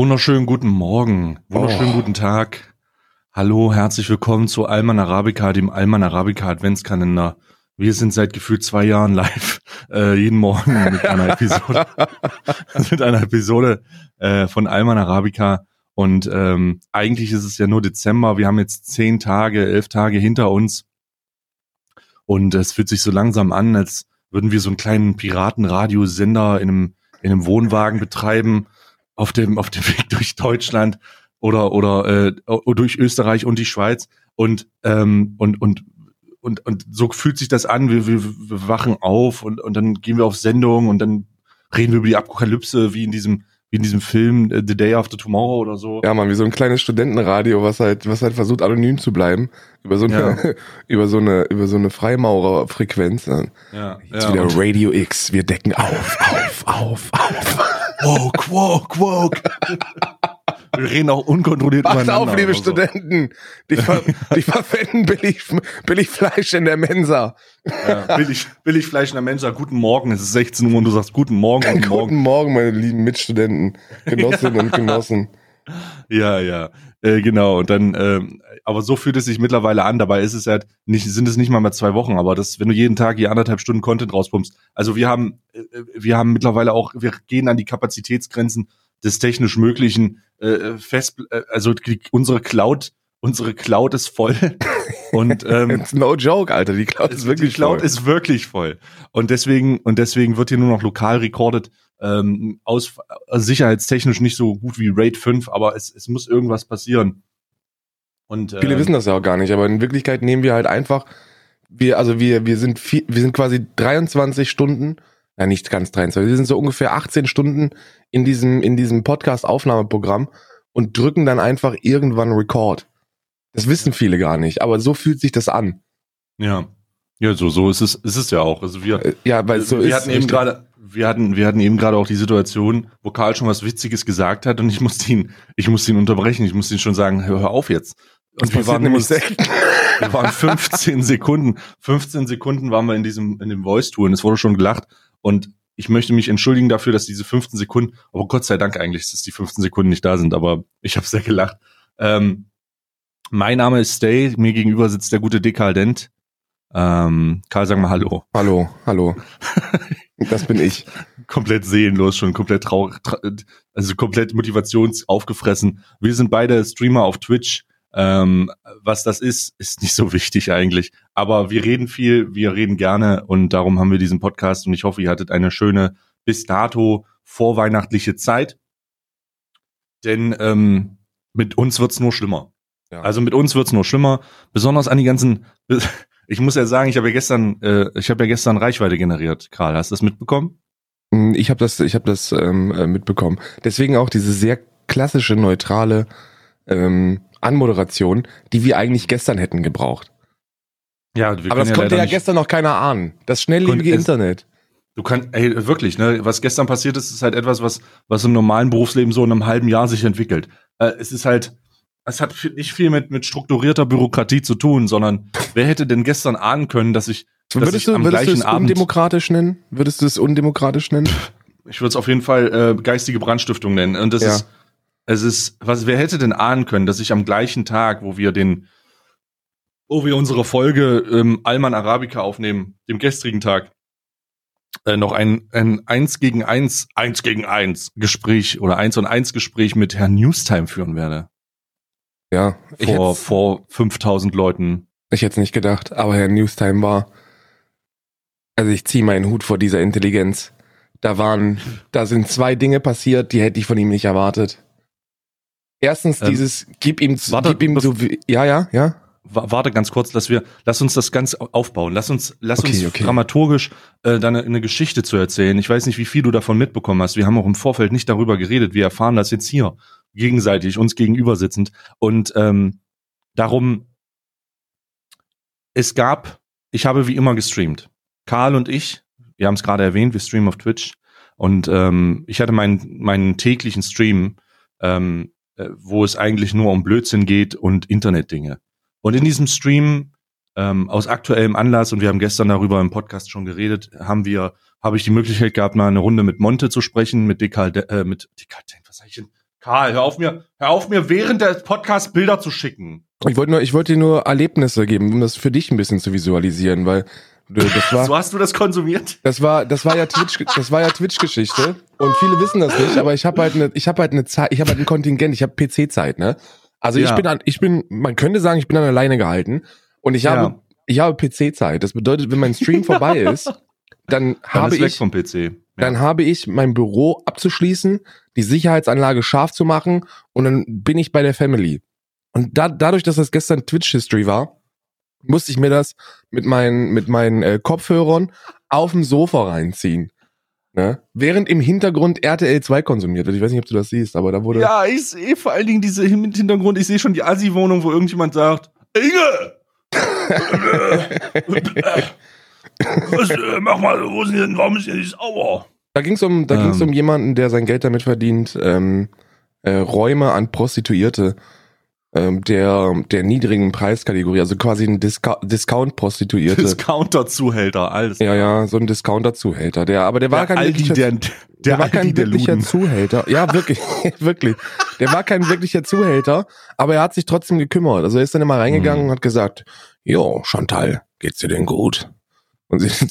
Wunderschönen guten Morgen, wunderschönen Oh. guten Tag. Hallo, herzlich willkommen zu Alman Arabica, dem Alman Arabica Adventskalender. Wir sind seit gefühlt zwei Jahren live, äh, jeden Morgen mit einer Episode, mit einer Episode äh, von Alman Arabica. Und ähm, eigentlich ist es ja nur Dezember. Wir haben jetzt zehn Tage, elf Tage hinter uns. Und es fühlt sich so langsam an, als würden wir so einen kleinen Piratenradiosender in einem, in einem Wohnwagen betreiben, auf dem, auf dem Weg durch Deutschland oder, oder äh, durch Österreich und die Schweiz. Und, ähm, und, und, und, und so fühlt sich das an. Wir, wir, wir wachen auf und, und dann gehen wir auf Sendung und dann reden wir über die Apokalypse, wie in diesem, wie in diesem Film äh, The Day After Tomorrow oder so. Ja, man, wie so ein kleines Studentenradio, was halt, was halt versucht, anonym zu bleiben. Über so eine, Ja. über so eine, über so eine Freimaurerfrequenz. Ja, Jetzt ja, wieder Radio X. Wir decken auf, auf, auf, auf. Woke, woke, woke. Wir reden auch unkontrolliert übereinander auf, liebe so. Studenten. Die, ver die verwenden billig, billig Fleisch in der Mensa. Ja, billig, billig Fleisch in der Mensa. Guten Morgen, es ist 16 Uhr und du sagst Guten Morgen, guten Guten Morgen. Morgen, meine lieben Mitstudenten, Genossinnen und Genossen. Ja, ja, äh, genau. Und dann, ähm, aber so fühlt es sich mittlerweile an. Dabei ist es halt nicht, sind es nicht mal mehr zwei Wochen, aber das, wenn du jeden Tag je anderthalb Stunden Content rauspumpst. Also wir haben, äh, wir haben mittlerweile auch, wir gehen an die Kapazitätsgrenzen des technisch Möglichen. Äh, fest, äh, also die, unsere Cloud, unsere Cloud ist voll. Und ähm, It's no joke, Alter. Die Cloud ist wirklich die Cloud voll. ist wirklich voll. Und deswegen, und deswegen wird hier nur noch lokal recorded, ähm, aus, also sicherheitstechnisch nicht so gut wie RAID 5, aber es, es muss irgendwas passieren. Und, Viele ähm, wissen das ja auch gar nicht, aber in Wirklichkeit nehmen wir halt einfach, wir, also wir, wir sind viel, wir sind quasi 23 Stunden, ja nicht ganz 23, wir sind so ungefähr 18 Stunden in diesem, in diesem Podcast-Aufnahmeprogramm und drücken dann einfach irgendwann Record. Das wissen viele gar nicht, aber so fühlt sich das an. Ja. Ja, so, so ist es, ist es ja auch. Also wir, Äh, Ja, weil so wir ist. hatten eben gerade, wir hatten, wir hatten eben gerade auch die Situation, wo Karl schon was Witziges gesagt hat und ich musste ihn, ich musste ihn unterbrechen, ich musste ihn schon sagen, hör, auf jetzt. Und wir waren nämlich. Wir waren 15 Sekunden, 15 Sekunden waren wir in diesem, in dem Voice-Tour und es wurde schon gelacht. Und ich möchte mich entschuldigen dafür, dass diese 15 Sekunden, aber Gott sei Dank eigentlich, dass die 15 Sekunden nicht da sind, aber ich habe sehr gelacht. Ähm, mein Name ist Stay, mir gegenüber sitzt der gute Dekadent. Ähm, Karl, sag mal Hallo. Hallo, hallo. Das bin ich. Komplett seelenlos, schon komplett traurig, tra also komplett motivationsaufgefressen. Wir sind beide Streamer auf Twitch. Ähm, was das ist, ist nicht so wichtig eigentlich. Aber wir reden viel, wir reden gerne und darum haben wir diesen Podcast und ich hoffe, ihr hattet eine schöne bis dato vorweihnachtliche Zeit. Denn ähm, mit uns wird's nur schlimmer. Ja. Also mit uns wird's nur schlimmer, besonders an die ganzen. Ich muss ja sagen, ich habe ja gestern, äh, ich habe ja gestern Reichweite generiert. Karl, hast du das mitbekommen? Mm, Ich habe das, ich habe das ähm, äh, mitbekommen. Deswegen auch diese sehr klassische neutrale ähm, Anmoderation, die wir eigentlich gestern hätten gebraucht. Ja, wir Aber das konnte ja gestern noch keiner ahnen. Das schnelllebige Internet. Du kannst, ey, wirklich, ne? Was gestern passiert ist, ist halt etwas, was, was im normalen Berufsleben so in einem halben Jahr sich entwickelt. Äh, es ist halt, es hat nicht viel mit, mit strukturierter Bürokratie zu tun, sondern wer hätte denn gestern ahnen können, dass ich, dass Würdest ich du, am würdest du gleichen es Abend, undemokratisch nennen? Würdest du es undemokratisch nennen? ich würde es auf jeden Fall äh, geistige Brandstiftung nennen. Und das Ja. ist, es ist, was, wer hätte denn ahnen können, dass ich am gleichen Tag, wo wir den, wo wir unsere Folge ähm, Alman Arabica aufnehmen, dem gestrigen Tag, äh, noch ein, ein eins gegen eins, eins gegen eins Gespräch oder eins und eins Gespräch mit Herrn Newstime führen werde. Ja, ich Vor, vor 5000 Leuten. ich hätte nicht gedacht, aber Herr Newstime war. Also ich ziehe meinen Hut vor dieser Intelligenz. Da waren, da sind zwei Dinge passiert, die hätte ich von ihm nicht erwartet. Erstens Ähm, dieses, gib ihm, warte, gib ihm bef- so, ja, ja, ja. Wa- Warte ganz kurz, dass wir, lass uns das ganz aufbauen. Lass uns, lass Okay, uns okay. dramaturgisch äh, dann eine, eine Geschichte zu erzählen. Ich weiß nicht, wie viel du davon mitbekommen hast. Wir haben auch im Vorfeld nicht darüber geredet. Wir erfahren das jetzt hier gegenseitig, uns gegenüber sitzend. Und ähm, darum, es gab, ich habe wie immer gestreamt. Karl und ich, wir haben es gerade erwähnt, wir streamen auf Twitch. Und ähm, ich hatte meinen, meinen täglichen Stream, ähm, äh, wo es eigentlich nur um Blödsinn geht und Internetdinge. Und in diesem Stream ähm, aus aktuellem Anlass und wir haben gestern darüber im Podcast schon geredet, haben wir, habe ich die Möglichkeit gehabt, mal eine Runde mit Monte zu sprechen, mit Dekal, äh, mit Dekal, was sag ich denn? Karl, hör auf mir, hör auf mir während des Podcasts Bilder zu schicken. Ich wollte nur, ich wollte dir nur Erlebnisse geben, um das für dich ein bisschen zu visualisieren, weil das war, so hast du das konsumiert? das war, das war ja Twitch, das war ja Twitch-Geschichte und viele wissen das nicht, aber ich habe halt eine, ich habe halt eine Zeit, ich habe halt ein Kontingent, ich habe PC-Zeit, ne? Also ich Ja. bin an, ich bin, man könnte sagen, ich bin an der Leine gehalten und ich Ja. habe, ich habe PC-Zeit. Das bedeutet, wenn mein Stream vorbei ist, dann Dann habe ist weg ich vom PC. dann habe ich mein Büro abzuschließen, die Sicherheitsanlage scharf zu machen und dann bin ich bei der Family. Und da, dadurch, dass das gestern Twitch History war, musste ich mir das mit meinen, mit meinen äh, Kopfhörern auf dem Sofa reinziehen. Ne? Während im Hintergrund RTL 2 konsumiert wird. Ich weiß nicht, ob du das siehst, aber da wurde. Ja, ich sehe vor allen Dingen diese im Hintergrund, ich sehe schon die Assi-Wohnung, wo irgendjemand sagt, Inge! Was, äh, mach mal, wo sind denn, warum ist denn nicht sauber? Da ging es um, da ging's Ähm. um jemanden, der sein Geld damit verdient, ähm, äh, Räume an Prostituierte ähm, der, der niedrigen Preiskategorie, also quasi ein Disca Discount-Prostituierte. Discounter-Zuhälter, alles. Ja, ja, so ein Discounter-Zuhälter. Der, aber der war der kein Aldi, wirklicher, der, der, der, war Aldi, kein wirklicher Luden. Zuhälter. Ja, wirklich, wirklich. Der war kein wirklicher Zuhälter, aber er hat sich trotzdem gekümmert. Also er ist dann immer reingegangen Mhm. und hat gesagt, Jo, Chantal, geht's dir denn gut? Und sie sind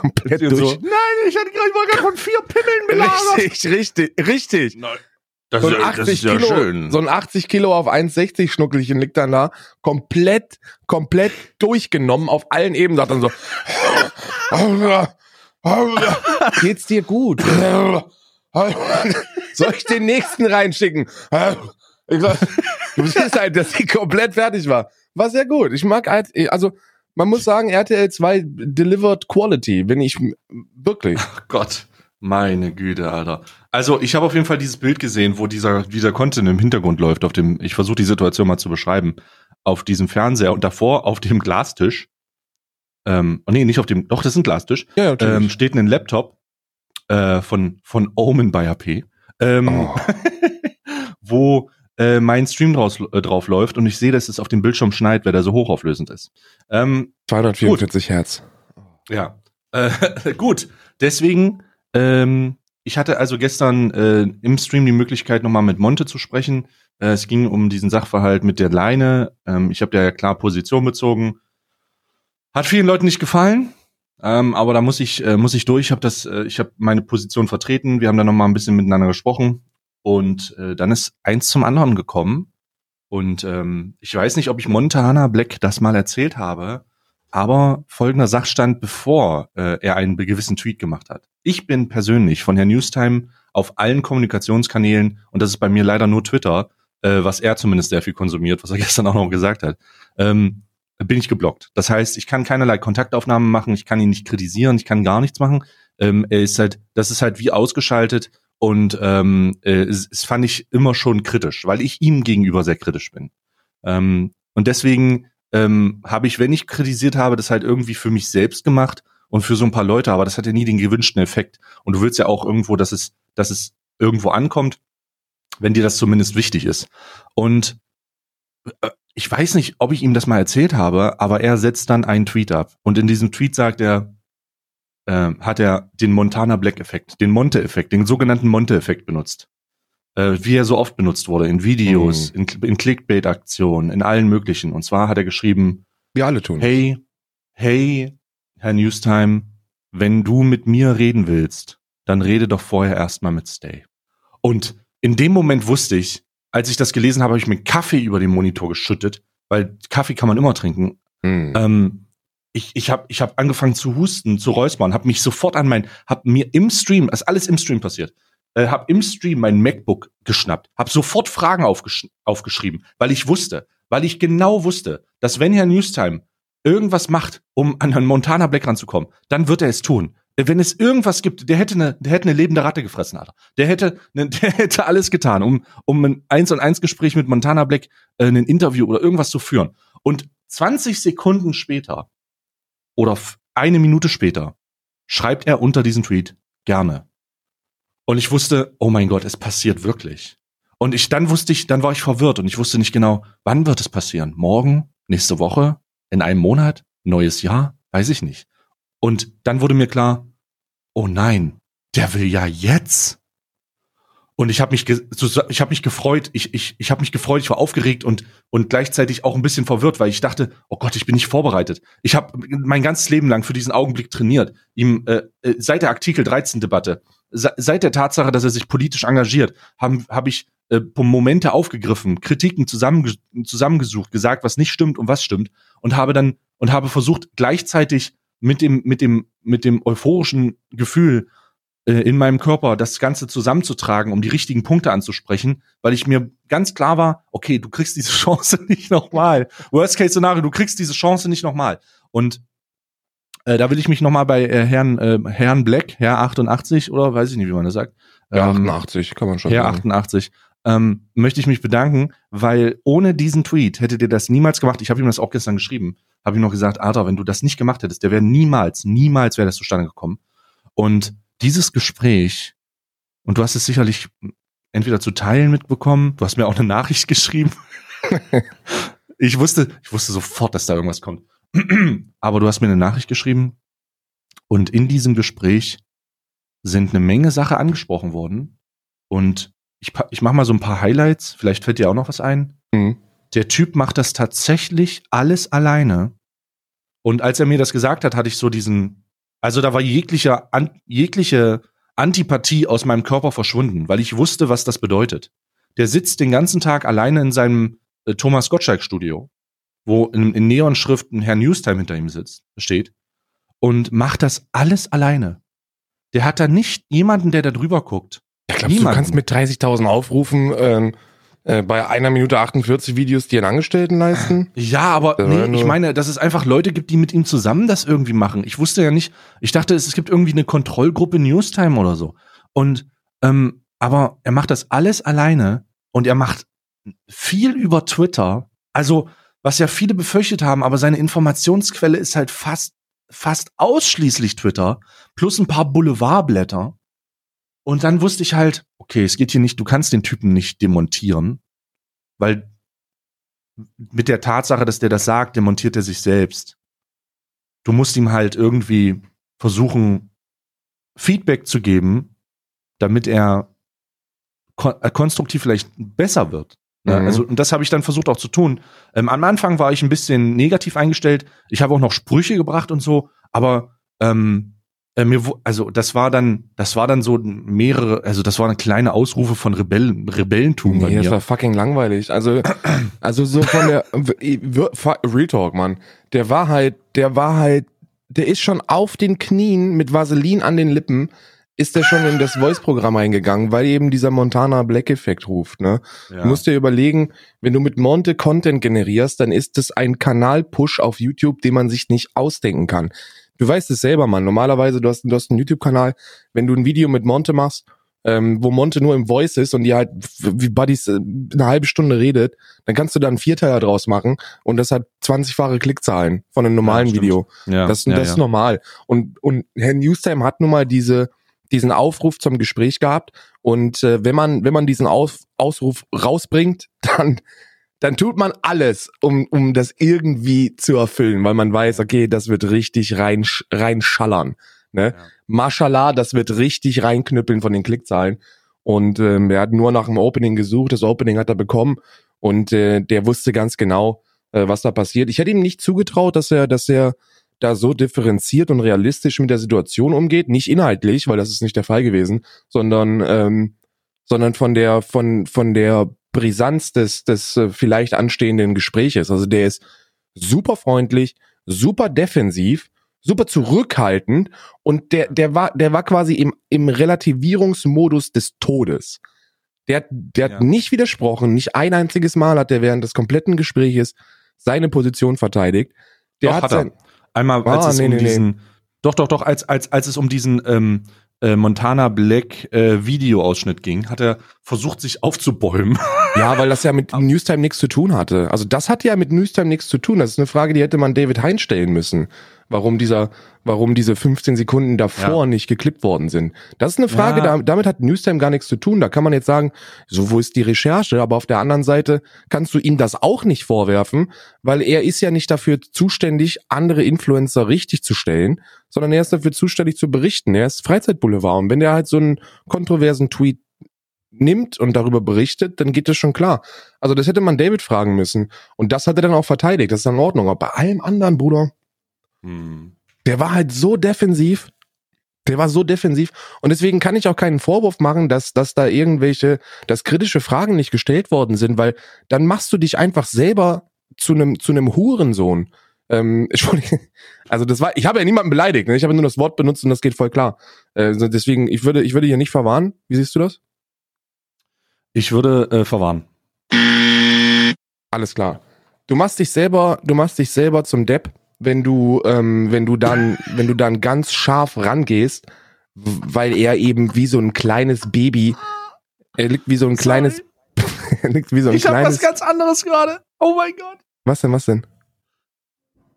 komplett Und durch. so, Nein, ich hatte gerade, ich war gerade von vier Pimmeln belagert. Richtig, richtig, richtig. Nein. Das, So ist ein ja, 80 das ist ja Kilo, schön. so ein 80 Kilo auf 1,60 Schnuckelchen liegt dann da, komplett, komplett durchgenommen auf allen Ebenen, sagt dann so, geht's dir gut? Soll ich den nächsten reinschicken? Ich sag, Du siehst halt, dass sie komplett fertig war. War sehr gut. Ich mag halt, also, man muss sagen, RTL 2 delivered quality, wenn ich, wirklich. Gott, meine Güte, Alter. Also, ich habe auf jeden Fall dieses Bild gesehen, wo dieser, dieser Content im Hintergrund läuft, auf dem, ich versuche die Situation mal zu beschreiben, auf diesem Fernseher und davor auf dem Glastisch, ähm, oh nee, nicht auf dem, doch, das ist ein Glastisch, Ja, ähm, steht ein Laptop äh, von, von Omen bei HP, ähm, Oh. wo äh, mein Stream draus, äh, drauf läuft und ich sehe, dass es auf dem Bildschirm schneit, weil der so hochauflösend ist. Ähm, 244 Hertz. ja, äh, gut. Deswegen, ähm, ich hatte also gestern äh, im Stream die Möglichkeit, nochmal mit Monte zu sprechen. Äh, es ging um diesen Sachverhalt mit der Leine. Ähm, ich habe ja klar Position bezogen. Hat vielen Leuten nicht gefallen. Ähm, aber da muss ich äh, muss ich durch. Ich habe das, äh, ich habe meine Position vertreten. Wir haben da noch mal ein bisschen miteinander gesprochen und äh, dann ist eins zum anderen gekommen. Und ähm, ich weiß nicht, ob ich Montana Black das mal erzählt habe, aber folgender Sachstand, bevor äh, er einen gewissen Tweet gemacht hat. Ich bin persönlich von Herrn Newstime auf allen Kommunikationskanälen, und das ist bei mir leider nur Twitter, äh, was er zumindest sehr viel konsumiert, was er gestern auch noch gesagt hat, ähm, bin ich geblockt. Das heißt, ich kann keinerlei Kontaktaufnahmen machen, ich kann ihn nicht kritisieren, ich kann gar nichts machen. Ähm, er ist halt, das ist halt wie ausgeschaltet und ähm, äh, es, es fand ich immer schon kritisch, weil ich ihm gegenüber sehr kritisch bin. Ähm, und deswegen ähm, habe ich, wenn ich kritisiert habe, das halt irgendwie für mich selbst gemacht und für so ein paar Leute, aber das hat ja nie den gewünschten Effekt. Und du willst ja auch irgendwo, dass es, dass es irgendwo ankommt, wenn dir das zumindest wichtig ist. Und äh, ich weiß nicht, ob ich ihm das mal erzählt habe, aber er setzt dann einen Tweet ab. Und in diesem Tweet sagt er, äh, hat er den Montana Black Effekt, den Monte-Effekt, den sogenannten Monte-Effekt benutzt. Äh, wie er so oft benutzt wurde, in Videos, in, in Clickbait-Aktionen, in allen möglichen. Und zwar hat er geschrieben, Wir alle tun. hey, hey, Herr Newstime, wenn du mit mir reden willst, dann rede doch vorher erstmal mit Stay. Und in dem Moment wusste ich, als ich das gelesen habe, habe ich mir Kaffee über den Monitor geschüttet, weil Kaffee kann man immer trinken. Hm. Ähm, ich ich habe ich hab angefangen zu husten, zu räuspern, habe mich sofort an mein, habe mir im Stream, ist alles im Stream passiert, äh, habe im Stream mein MacBook geschnappt, habe sofort Fragen aufgesch aufgeschrieben, weil ich wusste, weil ich genau wusste, dass wenn Herr Newstime irgendwas macht, um an Herrn Montana Black ranzukommen, dann wird er es tun. Wenn es irgendwas gibt, der hätte eine, der hätte eine lebende Ratte gefressen, Alter. Der hätte, ne, der hätte alles getan, um, um ein Eins und Eins Gespräch mit Montana Black, äh, ein Interview oder irgendwas zu führen. Und 20 Sekunden später oder eine Minute später schreibt er unter diesen Tweet gerne. Und ich wusste, oh mein Gott, es passiert wirklich. Und ich dann wusste ich, dann war ich verwirrt und ich wusste nicht genau, wann wird es passieren? Morgen, nächste Woche, in einem Monat, neues Jahr, weiß ich nicht. Und dann wurde mir klar, oh nein, der will ja jetzt. Und ich habe mich, ich habe mich gefreut, ich, ich, ich habe mich gefreut, ich war aufgeregt und, und gleichzeitig auch ein bisschen verwirrt, weil ich dachte, oh Gott, ich bin nicht vorbereitet. Ich habe mein ganzes Leben lang für diesen Augenblick trainiert. Ihm äh, äh seit der Artikel 13 Debatte, seit der Tatsache, dass er sich politisch engagiert, habe hab ich äh, Momente aufgegriffen, Kritiken zusammenge zusammengesucht, gesagt, was nicht stimmt und was stimmt und habe dann und habe versucht gleichzeitig mit dem mit dem mit dem euphorischen Gefühl in meinem Körper das Ganze zusammenzutragen, um die richtigen Punkte anzusprechen, weil ich mir ganz klar war, okay, du kriegst diese Chance nicht nochmal. Worst Case Szenario, du kriegst diese Chance nicht nochmal. Und äh, da will ich mich nochmal bei äh, Herrn äh, Herrn Black, Herr 88 oder weiß ich nicht, wie man das sagt. Ähm, 88 kann man schon Herr sagen. 88 ähm, möchte ich mich bedanken, weil ohne diesen Tweet hättet ihr das niemals gemacht. Ich habe ihm das auch gestern geschrieben. Habe ihm noch gesagt, Arthur, wenn du das nicht gemacht hättest, der wäre niemals, niemals wäre das zustande gekommen. Und dieses Gespräch, und du hast es sicherlich entweder zu Teilen mitbekommen, du hast mir auch eine Nachricht geschrieben. ich wusste, ich wusste sofort, dass da irgendwas kommt. Aber du hast mir eine Nachricht geschrieben und in diesem Gespräch sind eine Menge Sache angesprochen worden und ich, ich mache mal so ein paar Highlights, vielleicht fällt dir auch noch was ein. Mhm. Der Typ macht das tatsächlich alles alleine. Und als er mir das gesagt hat, hatte ich so diesen, also da war jeglicher, an, jegliche Antipathie aus meinem Körper verschwunden, weil ich wusste, was das bedeutet. Der sitzt den ganzen Tag alleine in seinem äh, Thomas Gottschalk Studio, wo in, in Neonschriften Herr Newstime hinter ihm sitzt, steht, und macht das alles alleine. Der hat da nicht jemanden, der da drüber guckt. Ja, glaubst du, du kannst mit 30.000 Aufrufen ähm, äh, bei einer Minute 48 Videos dir einen Angestellten leisten? Ja, aber nee, ich meine, dass es einfach Leute gibt, die mit ihm zusammen das irgendwie machen. Ich wusste ja nicht, ich dachte, es, es gibt irgendwie eine Kontrollgruppe Newstime oder so. Und ähm, aber er macht das alles alleine und er macht viel über Twitter. Also, was ja viele befürchtet haben, aber seine Informationsquelle ist halt fast fast ausschließlich Twitter plus ein paar Boulevardblätter. Und dann wusste ich halt, okay, es geht hier nicht, du kannst den Typen nicht demontieren, weil mit der Tatsache, dass der das sagt, demontiert er sich selbst. Du musst ihm halt irgendwie versuchen, Feedback zu geben, damit er kon äh, konstruktiv vielleicht besser wird. Ne? Mhm. Also, und das habe ich dann versucht auch zu tun. Ähm, am Anfang war ich ein bisschen negativ eingestellt. Ich habe auch noch Sprüche gebracht und so, aber ähm, äh, mir, also das war dann, das war dann so mehrere, also das waren kleine Ausrufe von Rebellen, Rebellentum. Nee, das war fucking langweilig. Also, also so von der Real Talk, Mann. Der war halt, der war halt, der ist schon auf den Knien mit Vaseline an den Lippen ist der schon in das Voice-Programm eingegangen, weil eben dieser Montana Black-Effekt ruft. Ne? Ja. Du musst dir überlegen, wenn du mit Monte Content generierst, dann ist das ein Kanal-Push auf YouTube, den man sich nicht ausdenken kann. Du weißt es selber, Mann. Normalerweise, du hast, du hast einen YouTube-Kanal, wenn du ein Video mit Monte machst, ähm, wo Monte nur im Voice ist und die halt wie Buddies äh, eine halbe Stunde redet, dann kannst du da einen Vierteiler draus machen und das hat 20-fache Klickzahlen von einem normalen ja, Video. Ja, das ja, das ist normal. Und, und Herr Newstime hat nun mal diese, diesen Aufruf zum Gespräch gehabt und äh, wenn man wenn man diesen Auf, Ausruf rausbringt, dann dann tut man alles, um, um das irgendwie zu erfüllen, weil man weiß, okay, das wird richtig rein, reinschallern. Ne? Ja. Mashallah, das wird richtig reinknüppeln von den Klickzahlen. Und ähm, er hat nur nach dem Opening gesucht, das Opening hat er bekommen und äh, der wusste ganz genau, äh, was da passiert. Ich hätte ihm nicht zugetraut, dass er, dass er da so differenziert und realistisch mit der Situation umgeht. Nicht inhaltlich, weil das ist nicht der Fall gewesen, sondern ähm, sondern von der von von der Brisanz des, des äh, vielleicht anstehenden Gespräches. Also der ist super freundlich, super defensiv, super zurückhaltend und der, der war, der war quasi im, im Relativierungsmodus des Todes. Der, der ja. hat nicht widersprochen, nicht ein einziges Mal hat er während des kompletten Gespräches seine Position verteidigt. Der doch, hat, hat er. Einmal, als ah, es nee, um nee, diesen, nee. doch, doch, doch, als, als, als es um diesen, ähm, äh, Montana Black äh, Videoausschnitt ging, hat er versucht, sich aufzubäumen. Ja, weil das ja mit Newstime nichts zu tun hatte. Also das hat ja mit Newstime nichts zu tun. Das ist eine Frage, die hätte man David Hein stellen müssen warum dieser, warum diese 15 Sekunden davor ja. nicht geklippt worden sind. Das ist eine Frage, ja. da, damit hat Newstime gar nichts zu tun. Da kann man jetzt sagen, so wo ist die Recherche? Aber auf der anderen Seite kannst du ihm das auch nicht vorwerfen, weil er ist ja nicht dafür zuständig, andere Influencer richtig zu stellen, sondern er ist dafür zuständig zu berichten. Er ist Freizeitboulevard. Und wenn der halt so einen kontroversen Tweet nimmt und darüber berichtet, dann geht das schon klar. Also das hätte man David fragen müssen. Und das hat er dann auch verteidigt. Das ist in Ordnung. Aber bei allem anderen, Bruder, Hm. der war halt so defensiv. Der war so defensiv. Und deswegen kann ich auch keinen Vorwurf machen, dass, dass da irgendwelche, dass kritische Fragen nicht gestellt worden sind, weil dann machst du dich einfach selber zu einem, zu einem Hurensohn. Ähm, Entschuldigung. Also das war, ich habe ja niemanden beleidigt, ne? ich habe nur das Wort benutzt und das geht voll klar. Äh, Also deswegen, ich würde, ich würde hier nicht verwarnen. Wie siehst du das? Ich würde äh, verwarnen. Alles klar. Du machst dich selber, du machst dich selber zum Depp, wenn du, ähm, wenn du dann, wenn du dann ganz scharf rangehst, weil er eben wie so ein kleines Baby, er liegt wie so ein kleines, er liegt wie so ein kleines. ganz anderes gerade. Oh mein Gott. was denn, was denn?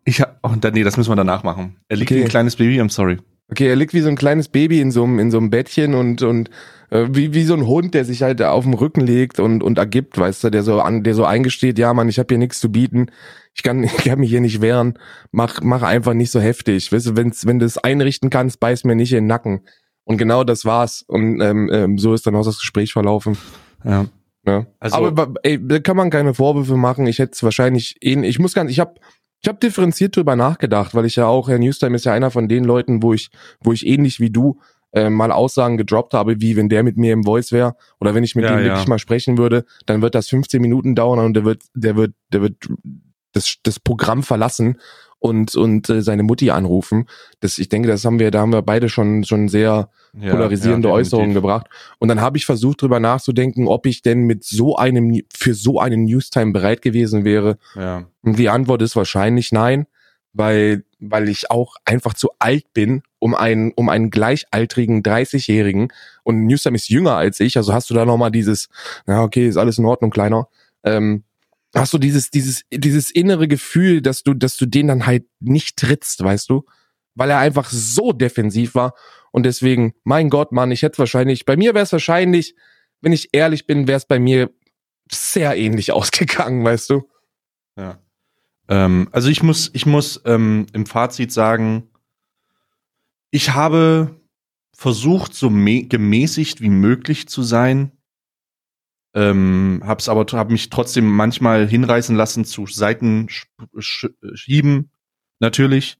Ich hab, oh, nee, das müssen wir danach machen. Er liegt Okay. wie ein kleines Baby, I'm sorry. Okay, er liegt wie so ein kleines Baby in so einem, in so einem Bettchen und, und äh, wie, wie so ein Hund, der sich halt auf den Rücken legt und, und ergibt, weißt du, der so an, der so eingesteht, ja Mann, ich habe hier nichts zu bieten, ich kann, ich kann mich hier nicht wehren, mach, mach einfach nicht so heftig. Weißt du, wenn's, wenn du es einrichten kannst, beiß mir nicht in den Nacken. Und genau das war's. Und ähm, ähm, so ist dann auch das Gespräch verlaufen. Ja. Ja. Also- Aber ey, da kann man keine Vorwürfe machen. Ich hätte es wahrscheinlich ähn- ich muss ganz, ich habe ich hab differenziert drüber nachgedacht, weil ich ja auch, Herr Newstime ist ja einer von den Leuten, wo ich, wo ich ähnlich wie du äh, mal Aussagen gedroppt habe, wie wenn der mit mir im Voice wäre oder wenn ich mit Ja, dem ja. wirklich mal sprechen würde, dann wird das 15 Minuten dauern und der wird, der wird, der wird das, das Programm verlassen und und äh, seine Mutti anrufen. Das, ich denke, das haben wir, da haben wir beide schon schon sehr ja polarisierende ja, Äußerungen gebracht. Und dann habe ich versucht, drüber nachzudenken, ob ich denn mit so einem, für so einen Newstime bereit gewesen wäre. Ja. Und die Antwort ist wahrscheinlich nein, weil, weil ich auch einfach zu alt bin, um einen, um einen gleichaltrigen 30-Jährigen und Newstime ist jünger als ich, also hast du da nochmal dieses, na okay, ist alles in Ordnung, kleiner, ähm, hast du dieses, dieses, dieses innere Gefühl, dass du, dass du den dann halt nicht trittst, weißt du? Weil er einfach so defensiv war und deswegen, mein Gott, Mann, ich hätte wahrscheinlich, bei mir wäre es wahrscheinlich, wenn ich ehrlich bin, wäre es bei mir sehr ähnlich ausgegangen, weißt du? Ja. Ähm, also ich muss, ich muss ähm, im Fazit sagen, ich habe versucht, so gemäßigt wie möglich zu sein. Ähm, hab's aber hab mich trotzdem manchmal hinreißen lassen zu Seiten sch sch schieben, natürlich.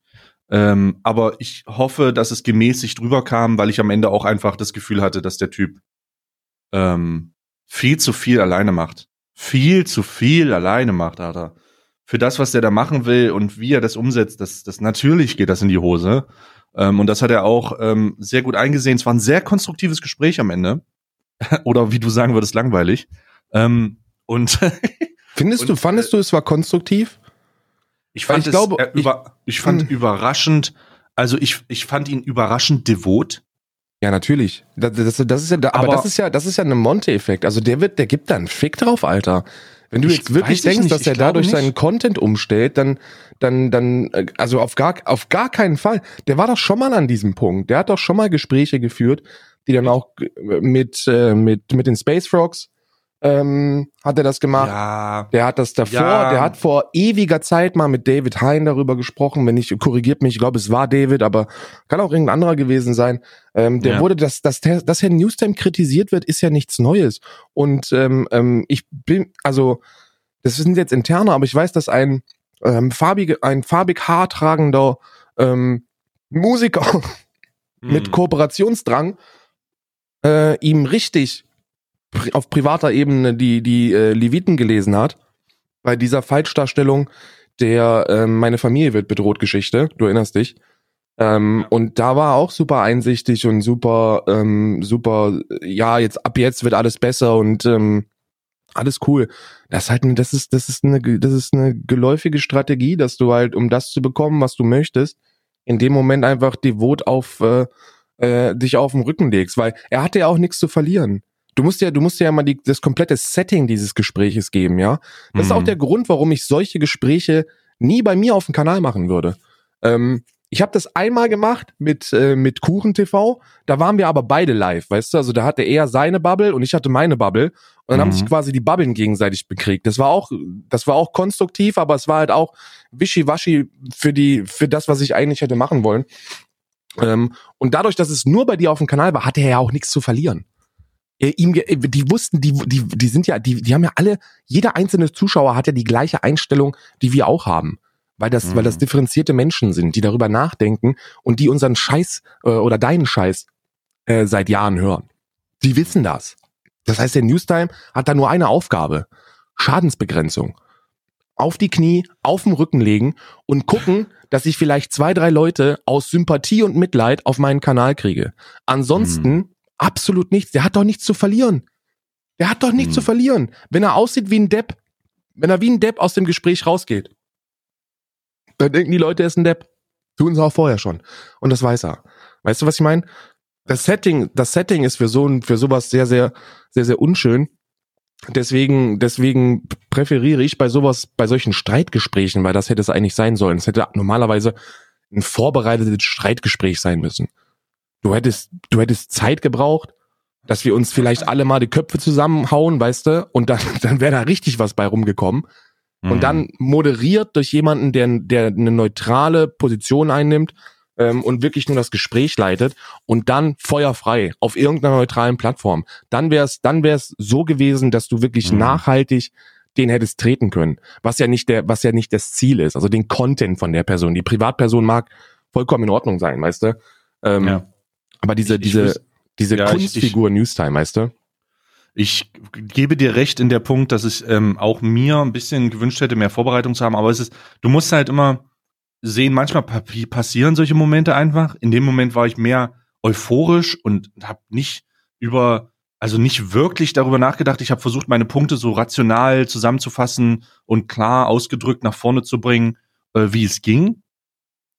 Ähm, aber ich hoffe, dass es gemäßigt rüberkam, weil ich am Ende auch einfach das Gefühl hatte, dass der Typ ähm, viel zu viel alleine macht. Viel zu viel alleine macht, Alter. Für das, was der da machen will und wie er das umsetzt, das, das natürlich geht das in die Hose. Ähm, und das hat er auch ähm, sehr gut eingesehen. Es war ein sehr konstruktives Gespräch am Ende. Oder wie du sagen würdest, langweilig. Ähm, und Findest Und, du, fandest du, es war konstruktiv? ich fand Ich es glaube, äh, über, ich, fand Hm. überraschend, also ich, ich fand ihn überraschend devot. Ja, natürlich. Das, das, das ist ja, aber, Aber- das ist ja, das ist ja ein Monte-Effekt. Also der wird, der gibt da einen Fick drauf, Alter. Wenn du Ich jetzt wirklich ich denkst, nicht, dass ich er dadurch nicht. seinen Content umstellt, dann, dann, dann, äh, also auf gar, auf gar keinen Fall. Der war doch schon mal an diesem Punkt. Der hat doch schon mal Gespräche geführt, die dann auch äh, mit, äh, mit, mit den Space Frogs, ähm, hat er das gemacht. Ja. Der hat das davor, Ja. der hat vor ewiger Zeit mal mit David Hein darüber gesprochen. Wenn ich korrigiert mich, ich glaube, es war David, aber kann auch irgendein anderer gewesen sein. Ähm, der Ja. wurde, dass, dass, der- dass Herr Newstime kritisiert wird, ist ja nichts Neues. Und ähm, ähm, ich bin, also, das sind jetzt interne, aber ich weiß, dass ein ähm, farbige, ein farbig haartragender ähm, Musiker mit Hm. Kooperationsdrang äh, ihm richtig pri auf privater Ebene die, die äh, Leviten gelesen hat. Bei dieser Falschdarstellung der ähm, Meine Familie wird bedroht Geschichte, du erinnerst dich. Ähm, Und da war auch super einsichtig und super, ähm, super, ja, jetzt ab jetzt wird alles besser und ähm, alles cool. Das ist halt, das ist, das ist eine, das ist eine geläufige Strategie, dass du halt, um das zu bekommen, was du möchtest, in dem Moment einfach devot auf äh, äh, dich auf den Rücken legst, weil er hatte ja auch nichts zu verlieren. Du musst ja, du musst ja mal die, das komplette Setting dieses Gespräches geben, ja. Das ist auch Mhm. der Grund, warum ich solche Gespräche nie bei mir auf dem Kanal machen würde. Ähm, ich habe das einmal gemacht mit äh, mit Kuchen TV. Da waren wir aber beide live, weißt du? Also da hatte er seine Bubble und ich hatte meine Bubble und dann haben Mhm. sich quasi die Bubbeln gegenseitig bekriegt. Das war auch das war auch konstruktiv, aber es war halt auch wischiwaschi für die für das, was ich eigentlich hätte machen wollen. Ähm, und dadurch, dass es nur bei dir auf dem Kanal war, hatte er ja auch nichts zu verlieren. ihm, äh, die wussten, die, die, die sind ja, die, die haben ja alle, jeder einzelne Zuschauer hat ja die gleiche Einstellung, die wir auch haben. Weil das, Mhm. weil das differenzierte Menschen sind, die darüber nachdenken und die unseren Scheiß äh, oder deinen Scheiß äh, seit Jahren hören. Die wissen das. Das heißt, der Newstime hat da nur eine Aufgabe. Schadensbegrenzung. Auf die Knie, auf den Rücken legen und gucken, dass ich vielleicht zwei, drei Leute aus Sympathie und Mitleid auf meinen Kanal kriege. Ansonsten absolut nichts. Der hat doch nichts zu verlieren. Der hat doch nichts Hm. zu verlieren. Wenn er aussieht wie ein Depp, wenn er wie ein Depp aus dem Gespräch rausgeht, dann denken die Leute, er ist ein Depp. Tun sie auch vorher schon. Und das weiß er. Weißt du, was ich meine? Das Setting, das Setting ist für so ein, für sowas sehr, sehr, sehr, sehr unschön. Deswegen, deswegen präferiere ich bei sowas, bei solchen Streitgesprächen, weil das hätte es eigentlich sein sollen. Es hätte normalerweise ein vorbereitetes Streitgespräch sein müssen. Du hättest, du hättest Zeit gebraucht, dass wir uns vielleicht alle mal die Köpfe zusammenhauen, weißt du, und dann, dann wäre da richtig was bei rumgekommen. Mhm. Und dann moderiert durch jemanden, der, der eine neutrale Position einnimmt ähm, und wirklich nur das Gespräch leitet und dann feuerfrei auf irgendeiner neutralen Plattform. Dann wär's, dann wär's so gewesen, dass du wirklich Mhm. nachhaltig den hättest treten können. Was ja nicht der, was ja nicht das Ziel ist. Also den Content von der Person. Die Privatperson mag vollkommen in Ordnung sein, weißt du. Ähm, Ja. Aber diese, Ich- ich diese, wüs- diese Ja, ich- Kunstfigur Newstime, weißt du? Ich gebe dir recht in der Punkt, dass ich ähm, auch mir ein bisschen gewünscht hätte, mehr Vorbereitung zu haben, aber es ist, du musst halt immer sehen, manchmal pa passieren solche Momente einfach. In dem Moment war ich mehr euphorisch und habe nicht über, also nicht wirklich darüber nachgedacht. Ich habe versucht, meine Punkte so rational zusammenzufassen und klar ausgedrückt nach vorne zu bringen, äh, wie es ging.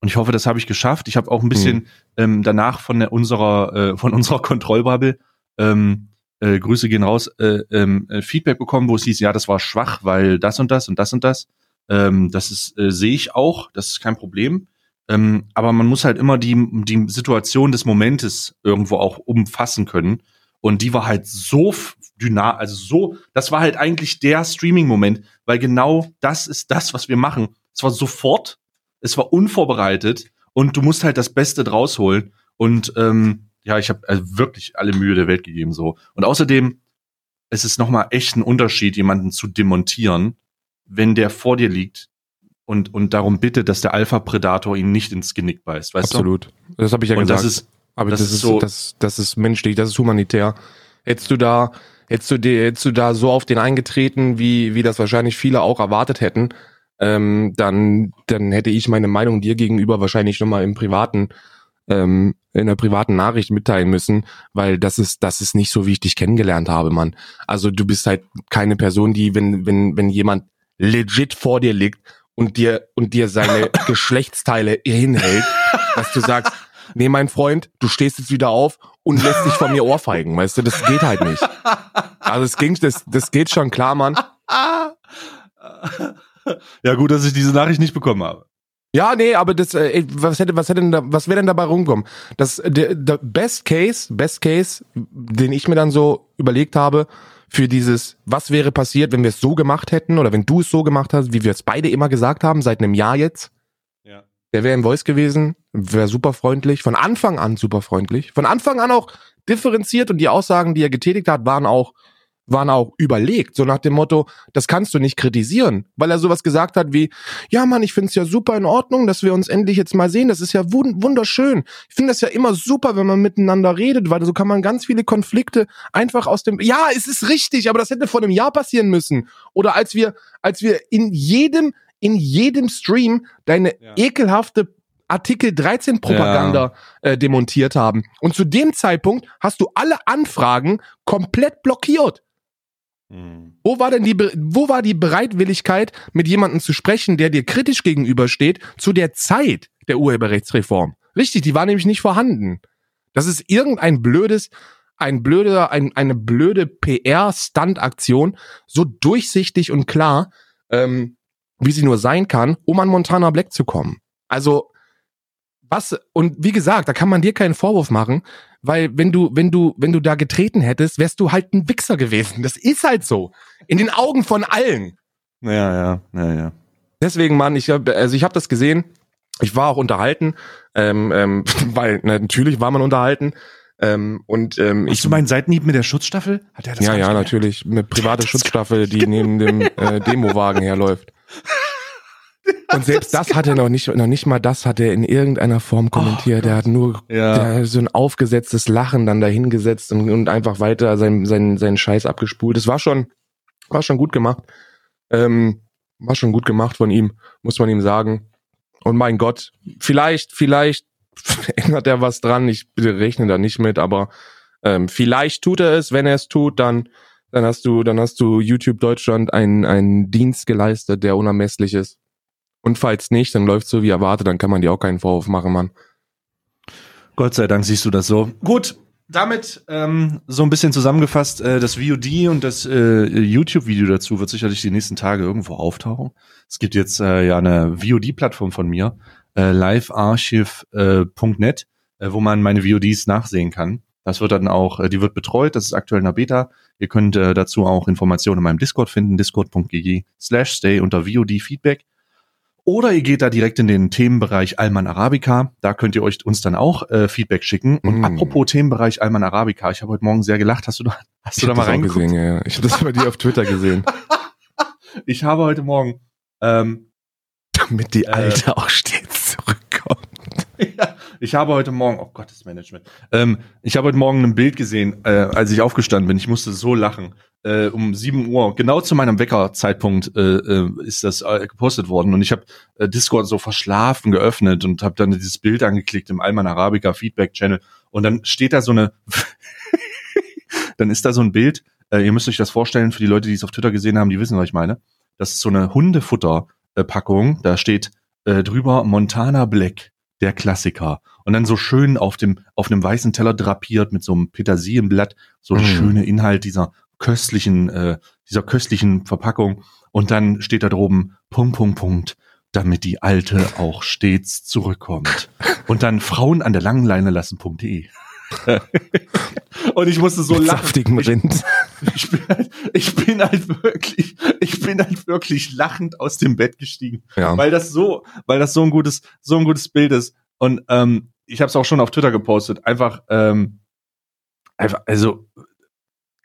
Und ich hoffe, das habe ich geschafft. Ich habe auch ein bisschen ähm, danach von der, unserer äh, von unserer Kontrollbubble ähm, äh, Grüße gehen raus, äh, ähm, äh, Feedback bekommen, wo es hieß, ja, das war schwach, weil das und das und das und das. Ähm, das ist, äh, sehe ich auch, das ist kein Problem. Ähm, aber man muss halt immer die, die Situation des Momentes irgendwo auch umfassen können. Und die war halt so dynamisch, also so, das war halt eigentlich der Streaming-Moment, weil genau das ist das, was wir machen. Es war sofort, es war unvorbereitet und du musst halt das Beste draus holen. Und ähm, ja, ich habe also wirklich alle Mühe der Welt gegeben so. Und außerdem, es ist nochmal echt ein Unterschied, jemanden zu demontieren, wenn der vor dir liegt und, und darum bittet, dass der Alpha-Predator ihn nicht ins Genick beißt, weißt Absolut. Das habe ich du? ja Und gesagt. das ist, Aber Das das, ist ist so- das, das ist menschlich, das ist humanitär. Hättest du da, hättest du, dir- hättest du da so auf den eingetreten, wie, wie das wahrscheinlich viele auch erwartet hätten, ähm, dann, dann hätte ich meine Meinung dir gegenüber wahrscheinlich nochmal im privaten, ähm, in einer privaten Nachricht mitteilen müssen, weil das ist, das ist nicht so, wie ich dich kennengelernt habe, Mann. Also du bist halt keine Person, die, wenn, wenn, wenn jemand legit vor dir liegt und dir, und dir seine Geschlechtsteile hinhält, dass du sagst, nee, mein Freund, du stehst jetzt wieder auf und lässt dich von mir ohrfeigen, weißt du, das geht halt nicht. Also es ging, das, das geht schon klar, Mann. ja gut, dass ich diese Nachricht nicht bekommen habe. Ja, nee, aber das, äh, was hätte, was hätte denn da, was wäre denn dabei rumgekommen? Das, der, der Best Case, Best Case, den ich mir dann so überlegt habe, für dieses, was wäre passiert, wenn wir es so gemacht hätten oder wenn du es so gemacht hast, wie wir es beide immer gesagt haben, seit einem Jahr jetzt. Ja. Der wäre im Voice gewesen, wäre super freundlich, von Anfang an super freundlich, von Anfang an auch differenziert und die Aussagen, die er getätigt hat, waren auch waren auch überlegt, so nach dem Motto, das kannst du nicht kritisieren, weil er sowas gesagt hat wie, ja Mann, ich find's ja super in Ordnung, dass wir uns endlich jetzt mal sehen, das ist ja wund wunderschön. Ich finde das ja immer super, wenn man miteinander redet, weil so kann man ganz viele Konflikte einfach aus dem, ja, es ist richtig, aber das hätte vor einem Jahr passieren müssen. Oder als wir, als wir in jedem, in jedem Stream deine Ja. ekelhafte Artikel 13 Propaganda äh, demontiert haben. Und zu dem Zeitpunkt hast du alle Anfragen komplett blockiert. Wo war denn die, wo war die Bereitwilligkeit, mit jemandem zu sprechen, der dir kritisch gegenübersteht, zu der Zeit der Urheberrechtsreform? Richtig, die war nämlich nicht vorhanden. Das ist irgendein blödes, ein blöder, ein, eine blöde PR-Stunt-Aktion, so durchsichtig und klar, ähm, wie sie nur sein kann, um an Montana Black zu kommen. Also, was, und wie gesagt, da kann man dir keinen Vorwurf machen, weil wenn du, wenn du, wenn du da getreten hättest, wärst du halt ein Wichser gewesen. Das ist halt so. In den Augen von allen. Ja, ja, ja, ja. Deswegen, Mann, ich hab, also ich habe das gesehen. Ich war auch unterhalten, ähm, ähm, weil na, natürlich war man unterhalten. Ähm, und ähm, Hast ich du meinen Seitenhieb mit der Schutzstaffel? Hat er das ja, ja, natürlich. Eine private Schutzstaffel, die neben dem äh, Demowagen herläuft. Und selbst das hat er noch nicht, noch nicht mal das hat er in irgendeiner Form kommentiert. er hat nur Ja. der hat so ein aufgesetztes Lachen dann dahingesetzt und, und einfach weiter seinen, seinen, seinen Scheiß abgespult. Das war schon, war schon gut gemacht. Ähm, war schon gut gemacht von ihm, muss man ihm sagen. Und mein Gott, vielleicht, vielleicht ändert er was dran. Ich rechne da nicht mit, aber ähm, vielleicht tut er es. Wenn er es tut, dann, dann hast du, dann hast du YouTube Deutschland einen, einen Dienst geleistet, der unermesslich ist. Und falls nicht, dann läuft so wie erwartet, dann kann man dir auch keinen Vorwurf machen, Mann. Gott sei Dank siehst du das so. Gut, damit ähm, so ein bisschen zusammengefasst, äh, das VOD und das äh, YouTube-Video dazu wird sicherlich die nächsten Tage irgendwo auftauchen. Es gibt jetzt äh, ja eine VOD-Plattform von mir, äh, livearchive.net, äh, wo man meine VODs nachsehen kann. Das wird dann auch, äh, die wird betreut, das ist aktuell in der Beta. Ihr könnt äh, dazu auch Informationen in meinem Discord finden, discord.gg slash stay unter VOD-Feedback. Oder ihr geht da direkt in den Themenbereich Alman Arabica. Da könnt ihr euch uns dann auch äh, Feedback schicken. Und Mm. apropos Themenbereich Alman Arabica, ich habe heute Morgen sehr gelacht. Hast du da, hast du da mal reingeguckt? gesehen, ja. Ich habe das bei dir auf Twitter gesehen. Ich habe heute Morgen, ähm, Damit die Äh. Alte auch stets zurückkommt. Ich habe heute Morgen, oh Gott, das Management. Ähm, ich habe heute Morgen ein Bild gesehen, äh, als ich aufgestanden bin. Ich musste so lachen. Äh, um 7 Uhr, genau zu meinem Weckerzeitpunkt, äh, äh, ist das äh, gepostet worden. Und ich habe äh, Discord so verschlafen geöffnet und habe dann dieses Bild angeklickt im Alman Arabica Feedback Channel. Und dann steht da so eine, dann ist da so ein Bild. Äh, ihr müsst euch das vorstellen, für die Leute, die es auf Twitter gesehen haben, die wissen, was ich meine. Das ist so eine Hundefutter-Packung. Da steht äh, drüber Montana Black, der Klassiker. Und dann so schön auf dem, auf einem weißen Teller drapiert mit so einem Petersilienblatt, so der Mm. schöne Inhalt dieser köstlichen, äh, dieser köstlichen Verpackung. Und dann steht da droben Punkt, Punkt, Punkt, damit die Alte auch stets zurückkommt. Und dann Frauen an der langen Leine lassen.de. Und ich musste so Mit lachen. saftigem Ich- Rind. ich bin, halt, ich bin halt wirklich, ich bin halt wirklich lachend aus dem Bett gestiegen, Ja. weil das so, weil das so ein gutes, so ein gutes Bild ist. Und ähm, ich habe es auch schon auf Twitter gepostet. Einfach, ähm, einfach, also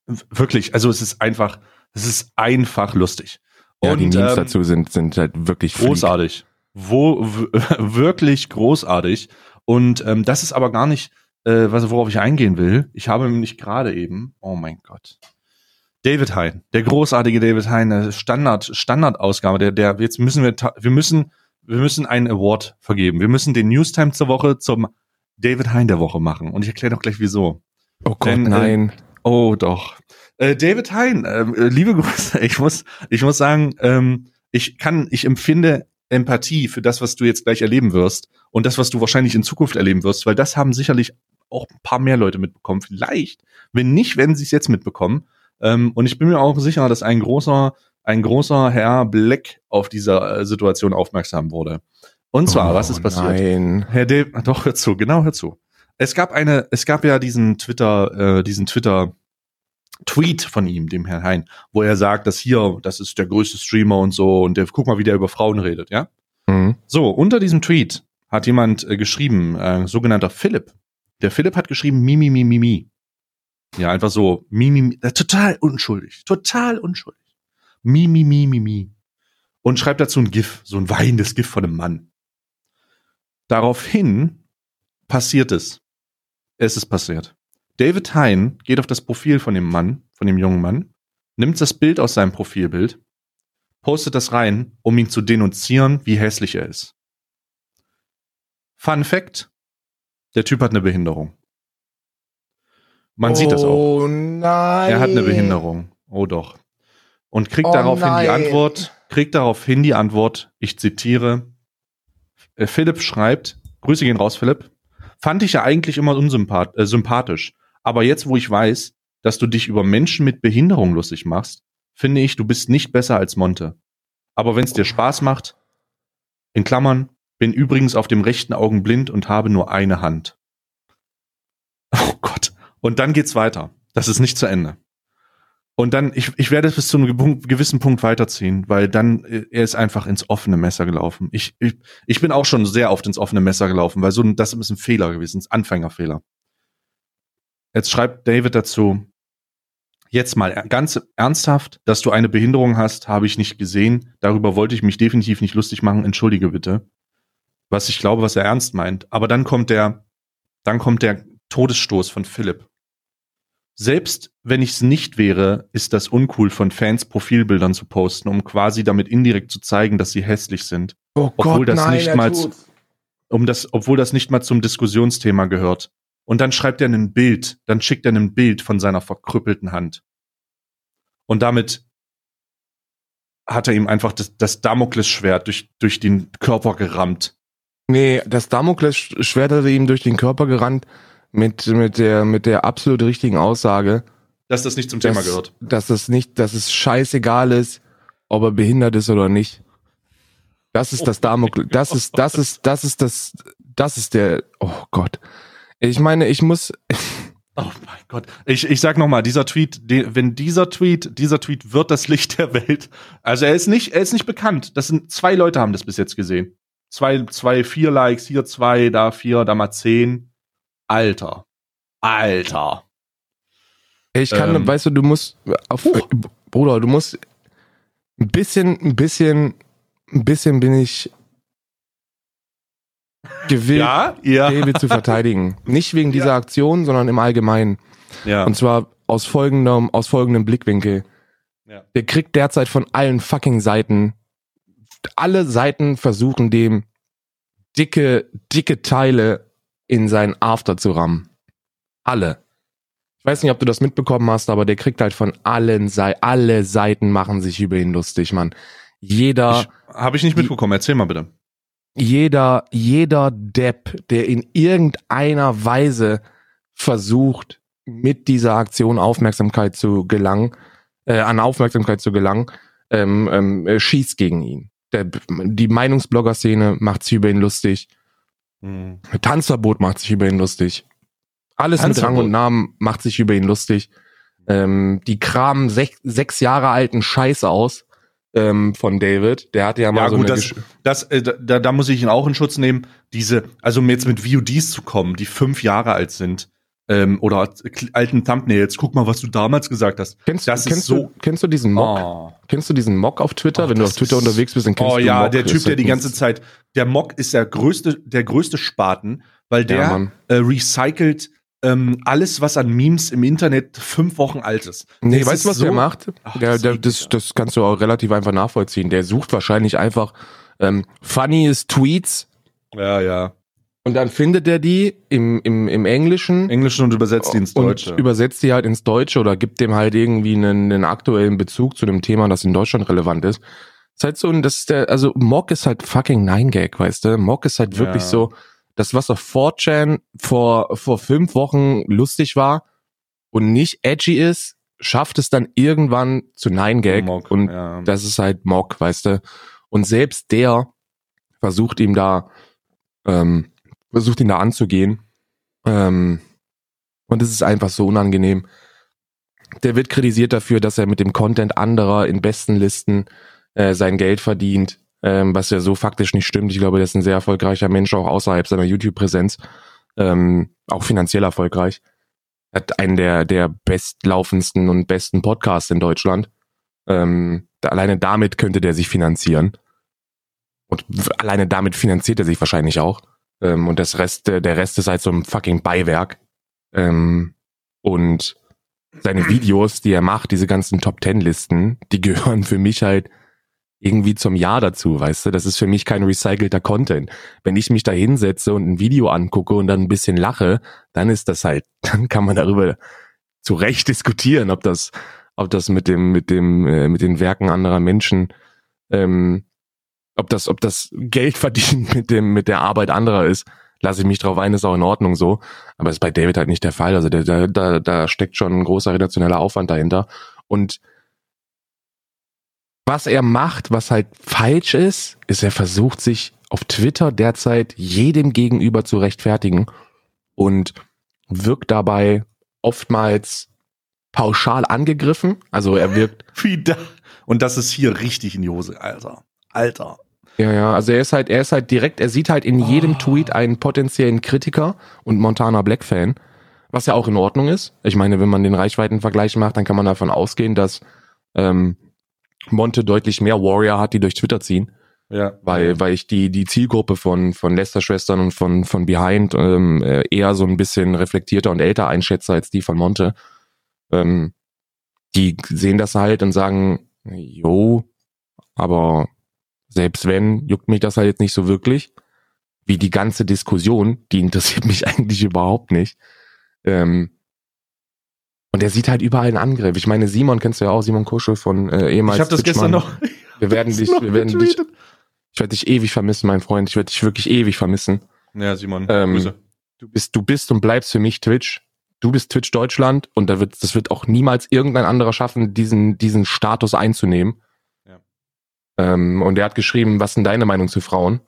wirklich, also es ist einfach, es ist einfach lustig. ja, die Und, Memes ähm, dazu sind, sind halt wirklich. Großartig. Wo, wirklich großartig. Und ähm, das ist aber gar nicht, äh, was, worauf ich eingehen will. Ich habe nämlich gerade eben, oh mein Gott. David Hein, der großartige David Hein, Standard, Standardausgabe, der, der, jetzt müssen wir, wir müssen, wir müssen einen Award vergeben. Wir müssen den Newstime zur Woche zum David Hein der Woche machen. Und ich erkläre doch gleich wieso. Oh Gott, Denn, äh, nein. Oh, doch. Äh, David Hein, ähm, äh, liebe Grüße. Ich muss, ich muss sagen, ähm, ich kann, ich empfinde Empathie für das, was du jetzt gleich erleben wirst und das, was du wahrscheinlich in Zukunft erleben wirst, weil das haben sicherlich auch ein paar mehr Leute mitbekommen. Vielleicht, wenn nicht, werden sie es jetzt mitbekommen. Ähm, und ich bin mir auch sicher, dass ein großer, ein großer Herr Black auf dieser äh, Situation aufmerksam wurde. Und zwar, oh, was ist passiert? Nein. Herr Dave, doch, hör zu, genau, hör zu. Es gab eine, es gab ja diesen Twitter, äh, diesen Twitter Tweet von ihm, dem Herrn Hein, wo er sagt, dass hier, das ist der größte Streamer und so und der, guck mal, wie der über Frauen redet, ja? Mhm. So, unter diesem Tweet hat jemand äh, geschrieben, äh, sogenannter Philipp. Der Philipp hat geschrieben, Mimi, Mimi, Mimi. Ja, einfach so, Mimi, mi, äh, total unschuldig, total unschuldig. Mimi, Mimi, Mimi. Und schreibt dazu ein GIF, so ein weinendes GIF von einem Mann. Daraufhin passiert es. Es ist passiert. David Hein geht auf das Profil von dem Mann, von dem jungen Mann, nimmt das Bild aus seinem Profilbild, postet das rein, um ihn zu denunzieren, wie hässlich er ist. Fun Fact: Der Typ hat eine Behinderung. Man sieht das auch. Oh nein. Er hat eine Behinderung. Oh doch. Und kriegt Oh daraufhin die nein. Antwort, kriegt daraufhin die Antwort, ich zitiere, äh, Philipp schreibt, Grüße gehen raus, Philipp, fand ich ja eigentlich immer unsympath äh, sympathisch, aber jetzt, wo ich weiß, dass du dich über Menschen mit Behinderung lustig machst, finde ich, du bist nicht besser als Monte. Aber wenn es dir Spaß macht, in Klammern, bin übrigens auf dem rechten Augen blind und habe nur eine Hand. Oh Gott. Und dann geht's weiter. Das ist nicht zu Ende. Und dann, ich, ich werde es bis zu einem gewissen Punkt weiterziehen, weil dann, äh, er ist einfach ins offene Messer gelaufen. Ich, ich, ich bin auch schon sehr oft ins offene Messer gelaufen, weil so ein, das ist ein Fehler gewesen, ein Anfängerfehler. jetzt schreibt David dazu, jetzt mal ganz ernsthaft, dass du eine Behinderung hast, habe ich nicht gesehen. Darüber wollte ich mich definitiv nicht lustig machen. Entschuldige bitte. Was ich glaube, was er ernst meint. Aber dann kommt der, dann kommt der Todesstoß von Philipp. Selbst wenn ich es nicht wäre, ist das uncool von Fans Profilbildern zu posten, um quasi damit indirekt zu zeigen, dass sie hässlich sind. Oh obwohl Gott, das nein, nicht mal um das, obwohl das nicht mal zum Diskussionsthema gehört. Und dann schreibt er ein Bild, dann schickt er ein Bild von seiner verkrüppelten Hand. Und damit hat er ihm einfach das, das Damoklesschwert durch, durch den Körper gerammt. Nee, das Damoklesschwert hat er ihm durch den Körper gerannt mit, mit, der, mit der absolut richtigen Aussage, Dass das nicht zum Thema dass, gehört. dass es nicht, dass es scheißegal ist, ob er behindert ist oder nicht. Das ist das Oh Damokles, mein das ist, das ist, das ist das, das ist der, oh Gott. Ich meine, ich muss, Oh mein Gott. Ich, ich sag nochmal, dieser Tweet, de, wenn dieser Tweet, dieser Tweet wird das Licht der Welt. Also er ist nicht, er ist nicht bekannt. Das sind zwei Leute haben das bis jetzt gesehen. Zwei, zwei, vier Likes, hier zwei, da vier, da mal zehn. Alter. Alter. ich kann, Ähm. weißt du, du musst, auf, Huch. Bruder, du musst ein bisschen, ein bisschen, ein bisschen bin ich gewillt, Ja, ja. David zu verteidigen. Nicht wegen dieser Ja. Aktion, sondern im Allgemeinen. Ja. Und zwar aus folgendem, aus folgendem Blickwinkel. Der kriegt derzeit von allen fucking Seiten, alle Seiten versuchen dem dicke, dicke Teile in seinen After zu rammen. Alle. Ich weiß nicht, ob du das mitbekommen hast, aber der kriegt halt von allen Seiten, alle Seiten machen sich über ihn lustig, Mann. Jeder, Habe ich nicht mitbekommen. Erzähl mal bitte. jeder, jeder Depp, der in irgendeiner Weise versucht, mit dieser Aktion Aufmerksamkeit zu gelangen, äh, an Aufmerksamkeit zu gelangen, ähm, ähm, äh, schießt gegen ihn. Der, die Meinungsblogger-Szene macht sich über ihn lustig. Hm. Tanzverbot macht sich über ihn lustig. Alles mit Rang Tanzverbot. und Namen macht sich über ihn lustig. Ähm, die kramen sech, sechs Jahre alten Scheiß aus ähm, von David. Der hatte ja mal Ja, so gut, eine das, das, äh, da, da muss ich ihn auch in Schutz nehmen. Diese, also um jetzt mit VODs zu kommen, die fünf Jahre alt sind, ähm, oder alten Thumbnails, guck mal, was du damals gesagt hast. Kennst, das ist kennst, so- du, kennst du diesen Mock? Oh. Kennst du diesen Mock auf Twitter? Oh, Wenn du auf Twitter ist- unterwegs bist, dann kennst Oh du ja, Mock. der Typ, ist der halt die ganze Zeit, der Mock ist der größte, der größte Spaten, weil der Ja, äh, recycelt ähm, alles, was an Memes im Internet fünf Wochen alt ist. Nee, Das weißt ist du, was so- der macht? Ach, der, das der, ist das, das kannst du auch relativ einfach nachvollziehen. Der sucht wahrscheinlich einfach ähm, funniest Tweets Ja, ja. Und dann findet er die im, im, im Englischen Englisch und übersetzt die ins Deutsche. und übersetzt die halt ins Deutsche oder gibt dem halt irgendwie einen, einen aktuellen Bezug zu dem Thema, das in Deutschland relevant ist. ist halt so, und das ist der, also Mock ist halt fucking Nine Gag, weißt du? Mock ist halt wirklich Ja. so, das, was auf 4chan vor, vor fünf Wochen lustig war und nicht edgy ist, schafft es dann irgendwann zu Nine Gag Mock, und ja. das ist halt Mock, weißt du? Und selbst der versucht ihm da, ähm, versucht ihn da anzugehen. Ähm, und es ist einfach so unangenehm. Der wird kritisiert dafür, dass er mit dem Content anderer in besten Listen äh, sein Geld verdient, ähm, was ja so faktisch nicht stimmt. Ich glaube, der ist ein sehr erfolgreicher Mensch, auch außerhalb seiner YouTube-Präsenz. Ähm, auch finanziell erfolgreich. Hat einen der, der bestlaufendsten und besten Podcasts in Deutschland. Ähm, alleine damit könnte der sich finanzieren. Und alleine damit finanziert er sich wahrscheinlich auch. Ähm, und das Rest, äh, der Rest ist halt so ein fucking Beiwerk. Ähm, und seine Videos, die er macht, diese ganzen Top Ten Listen, die gehören für mich halt irgendwie zum Jahr dazu, weißt du? Das ist für mich kein recycelter Content. Wenn ich mich da hinsetze und ein Video angucke und dann ein bisschen lache, dann ist das halt, dann kann man darüber zu Recht diskutieren, ob das, ob das mit dem, mit dem, äh, mit den Werken anderer Menschen, ähm, ob das, ob das Geld verdienen mit dem, mit der Arbeit anderer ist, lasse ich mich drauf ein, ist auch in Ordnung so. Aber ist bei David halt nicht der Fall. Also da, da, da steckt schon ein großer redaktioneller Aufwand dahinter. Und was er macht, was halt falsch ist, ist, er versucht sich auf Twitter derzeit jedem gegenüber zu rechtfertigen und wirkt dabei oftmals pauschal angegriffen. Also er wirkt Wie da. Und das ist hier richtig in die Hose, Alter. Alter. Ja, ja, also er ist halt, er ist halt direkt, er sieht halt in jedem Oh. Tweet einen potenziellen Kritiker und Montana Black Fan. was ja auch in Ordnung ist. Ich meine, wenn man den Reichweitenvergleich macht, dann kann man davon ausgehen, dass ähm, Monte deutlich mehr Warrior hat, die durch Twitter ziehen. Ja. Weil, weil ich die, die Zielgruppe von, von Lester-Schwestern und von, von Behind ähm, äh, eher so ein bisschen reflektierter und älter einschätze als die von Monte. Ähm, die sehen das halt und sagen, jo, aber selbst wenn, juckt mich das halt jetzt nicht so wirklich. Wie die ganze Diskussion, die interessiert mich eigentlich überhaupt nicht. Ähm, und er sieht halt überall einen Angriff. Ich meine, Simon kennst du ja auch, Simon Kuschel von äh, ehemals. Ich habe das gestern noch. Wir werden dich, wir werden dich, ich werde dich ewig vermissen, mein Freund. Ich werde dich wirklich ewig vermissen. Ja, Simon. Ähm, Grüße. Du bist, du bist und bleibst für mich Twitch. Du bist Twitch Deutschland und da wird, das wird auch niemals irgendein anderer schaffen, diesen, diesen Status einzunehmen. Ähm, und er hat geschrieben, was ist denn deine Meinung zu Frauen?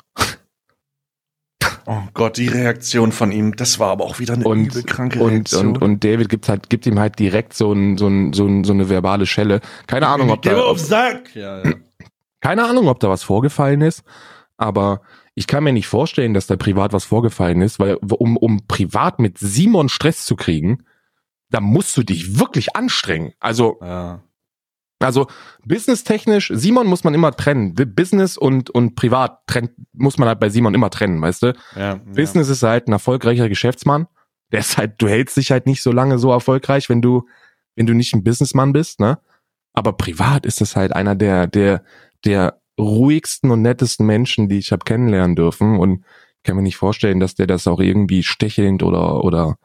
Oh Gott, die Reaktion von ihm, das war aber auch wieder eine Und, übel kranke und, Reaktion. und, und David gibt halt, gibt ihm halt direkt so, ein, so, ein, so, ein, so eine verbale Schelle. Keine Ahnung, ob Geh da, mir ob, Sack! Ja, ja. keine Ahnung, ob da was vorgefallen ist, aber ich kann mir nicht vorstellen, dass da privat was vorgefallen ist, weil um, um privat mit Simon Stress zu kriegen, da musst du dich wirklich anstrengen. Also, ja. Also businesstechnisch, Simon muss man immer trennen. Business und, und privat trennt, muss man halt bei Simon immer trennen, weißt du? ja, Business ist halt ein erfolgreicher Geschäftsmann. Der ist halt, du hältst dich halt nicht so lange so erfolgreich, wenn du, wenn du nicht ein Businessmann bist, ne? Aber privat ist es halt einer der, der, der ruhigsten und nettesten Menschen, die ich habe kennenlernen dürfen. Und ich kann mir nicht vorstellen, dass der das auch irgendwie stichelnd oder, oder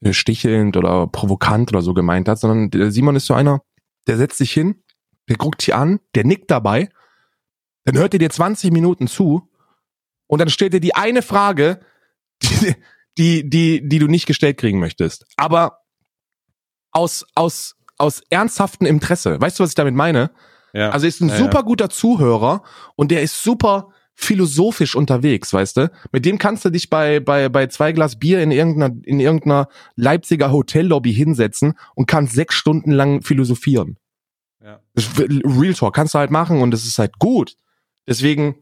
äh, stichelnd oder provokant oder so gemeint hat, sondern der Simon ist so einer, der setzt sich hin, der guckt dich an, der nickt dabei, dann hört er dir 20 Minuten zu und dann stellt er die eine Frage, die, die, die, die du nicht gestellt kriegen möchtest. Aber aus, aus, aus ernsthaftem Interesse. Weißt du, was ich damit meine? ja. Also er ist ein Ja, super ja. guter Zuhörer und der ist super philosophisch unterwegs, weißt du? Mit dem kannst du dich bei, bei, bei zwei Glas Bier in irgendeiner, in irgendeiner Leipziger Hotellobby hinsetzen und kannst sechs Stunden lang philosophieren. Ja. Real Talk kannst du halt machen und es ist halt gut. Deswegen,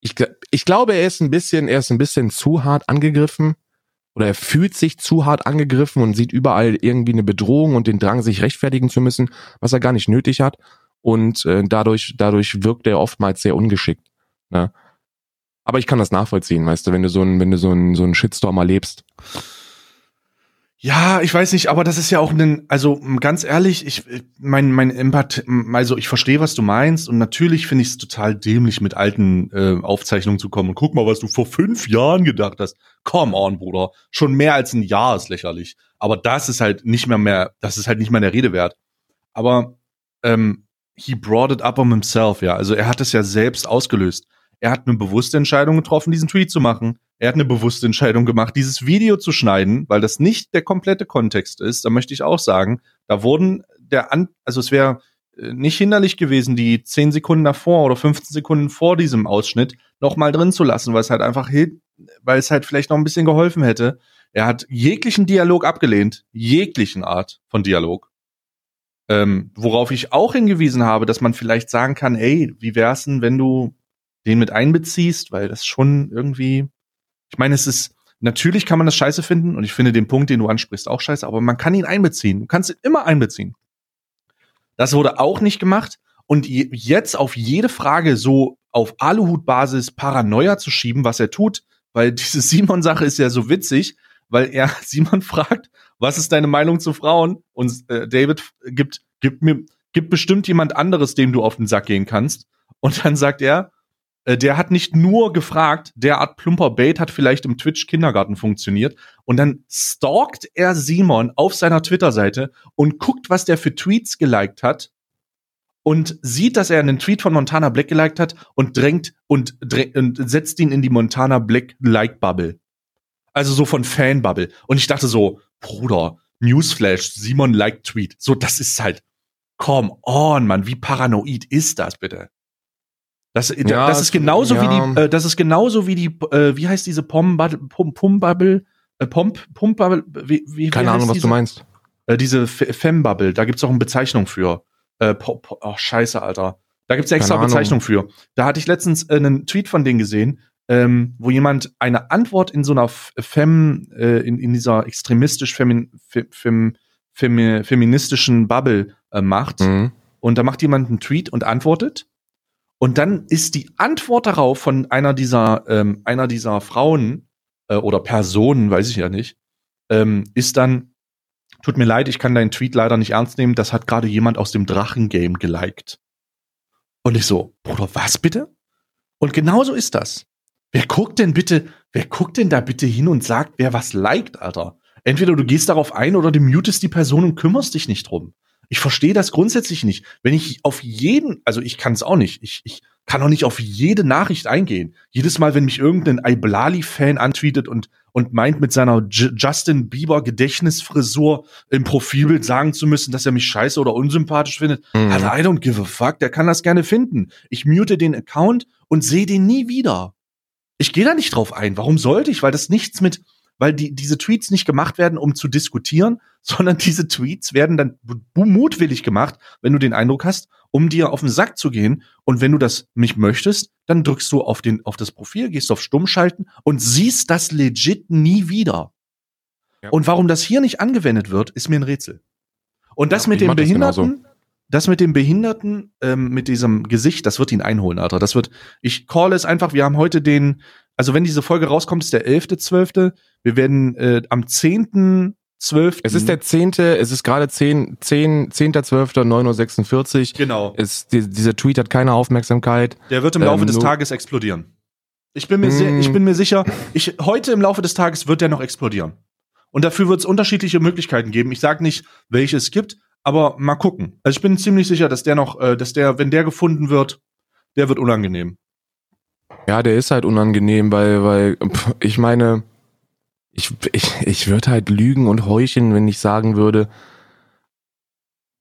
ich, ich glaube, er ist ein bisschen, er ist ein bisschen zu hart angegriffen oder er fühlt sich zu hart angegriffen und sieht überall irgendwie eine Bedrohung und den Drang, sich rechtfertigen zu müssen, was er gar nicht nötig hat. Und äh, dadurch, dadurch wirkt er oftmals sehr ungeschickt. Ne? Aber ich kann das nachvollziehen, weißt du, wenn du so ein, wenn du so einen so einen Shitstorm erlebst. Ja, ich weiß nicht, aber das ist ja auch ein, also ganz ehrlich, ich, mein, mein Empath, also ich verstehe, was du meinst und natürlich finde ich es total dämlich, mit alten äh, Aufzeichnungen zu kommen guck mal, was du vor fünf Jahren gedacht hast. Come on, Bruder, schon mehr als ein Jahr ist lächerlich. Aber das ist halt nicht mehr mehr, das ist halt nicht mehr der Rede wert. Aber ähm, he brought it up on himself, ja. Also er hat es ja selbst ausgelöst. Er hat eine bewusste Entscheidung getroffen, diesen Tweet zu machen. Er hat eine bewusste Entscheidung gemacht, dieses Video zu schneiden, weil das nicht der komplette Kontext ist. Da möchte ich auch sagen, da wurden der an, also es wäre äh, nicht hinderlich gewesen, die 10 Sekunden davor oder 15 Sekunden vor diesem Ausschnitt noch mal drin zu lassen, weil es halt einfach, weil es halt vielleicht noch ein bisschen geholfen hätte. Er hat jeglichen Dialog abgelehnt, jeglichen Art von Dialog. Ähm, worauf ich auch hingewiesen habe, dass man vielleicht sagen kann, ey, wie wär's denn, wenn du den mit einbeziehst, weil das schon irgendwie, ich meine, es ist, natürlich kann man das scheiße finden und ich finde den Punkt, den du ansprichst, auch scheiße, aber man kann ihn einbeziehen. Du kannst ihn immer einbeziehen. Das wurde auch nicht gemacht und je- jetzt auf jede Frage so auf Aluhut-Basis Paranoia zu schieben, was er tut, weil diese Simon-Sache ist ja so witzig, weil er Simon fragt, was ist deine Meinung zu Frauen? Und äh, David gibt, gibt mir, gibt bestimmt jemand anderes, dem du auf den Sack gehen kannst. Und dann sagt er, der hat nicht nur gefragt, der Art plumper Bait hat vielleicht im Twitch-Kindergarten funktioniert. Und dann stalkt er Simon auf seiner Twitter-Seite und guckt, was der für Tweets geliked hat. Und sieht, dass er einen Tweet von Montana Black geliked hat und drängt und, drä und setzt ihn in die Montana Black Like-Bubble. Also so von Fan-Bubble. Und ich dachte so, Bruder, Newsflash, Simon liked Tweet. So, das ist halt, come on, Mann, wie paranoid ist das bitte? Das, Ja, das ist genauso ja. wie die, äh, das ist genauso wie die, äh, wie heißt diese Pom-Bubble, Pom, Pum-Bubble, äh, Pomp, Pump-Bubble, wie, wie, Keine Ahnung, was diese? du meinst. Äh, diese F- Femme-Bubble, da gibt's auch eine Bezeichnung für. Äh, po, po, oh, scheiße, Alter. Da gibt's extra. Bezeichnung für. Da hatte ich letztens äh, einen Tweet von denen gesehen. ähm, wo jemand eine Antwort in so einer Fem, äh, in, in dieser extremistisch femin, fem, fem, feministischen Bubble äh, macht. Mhm. Und da macht jemand einen Tweet und antwortet. Und dann ist die Antwort darauf von einer dieser, ähm, einer dieser Frauen äh, oder Personen, weiß ich ja nicht, ähm, ist dann, tut mir leid, ich kann deinen Tweet leider nicht ernst nehmen, das hat gerade jemand aus dem Drachengame geliked. Und ich so, Bruder, was bitte? Und genauso ist das. Wer guckt denn bitte, wer guckt denn da bitte hin und sagt, wer was liked, Alter? Entweder du gehst darauf ein oder du mutest die Person und kümmerst dich nicht drum. Ich verstehe das grundsätzlich nicht. Wenn ich auf jeden, also ich kann es auch nicht, ich, ich kann auch nicht auf jede Nachricht eingehen. Jedes Mal, wenn mich irgendein Iblali-Fan antweetet und, und meint, mit seiner J Justin Bieber Gedächtnisfrisur im Profilbild sagen zu müssen, dass er mich scheiße oder unsympathisch findet, mhm. also I don't give a fuck, der kann das gerne finden. Ich mute den Account und sehe den nie wieder. Ich gehe da nicht drauf ein. Warum sollte ich? Weil das nichts mit, weil die, diese Tweets nicht gemacht werden, um zu diskutieren, sondern diese Tweets werden dann mutwillig gemacht, wenn du den Eindruck hast, um dir auf den Sack zu gehen. Und wenn du das nicht möchtest, dann drückst du auf, den, auf das Profil, gehst auf Stummschalten und siehst das legit nie wieder. Ja. Und warum das hier nicht angewendet wird, ist mir ein Rätsel. Und das ja, mit dem Behinderten, das mit dem Behinderten, ähm, mit diesem Gesicht, das wird ihn einholen, Alter. Das wird, ich call es einfach, wir haben heute den, also wenn diese Folge rauskommt, ist der 11.12. Wir werden äh, am 10. 12. Es ist der 10., es ist gerade 10, 10, 10.12., 9.46 Uhr. Genau. Es, die, dieser Tweet hat keine Aufmerksamkeit. Der wird im Laufe ähm, des Tages explodieren. Ich bin mir, sehr, ich mm. bin mir sicher, ich, heute im Laufe des Tages wird der noch explodieren. Und dafür wird es unterschiedliche Möglichkeiten geben. Ich sage nicht, welche es gibt, aber mal gucken. Also ich bin ziemlich sicher, dass der noch, äh, dass der, wenn der gefunden wird, der wird unangenehm. Ja, der ist halt unangenehm, weil, weil, ich meine, ich, ich, ich würde halt lügen und heucheln, wenn ich sagen würde,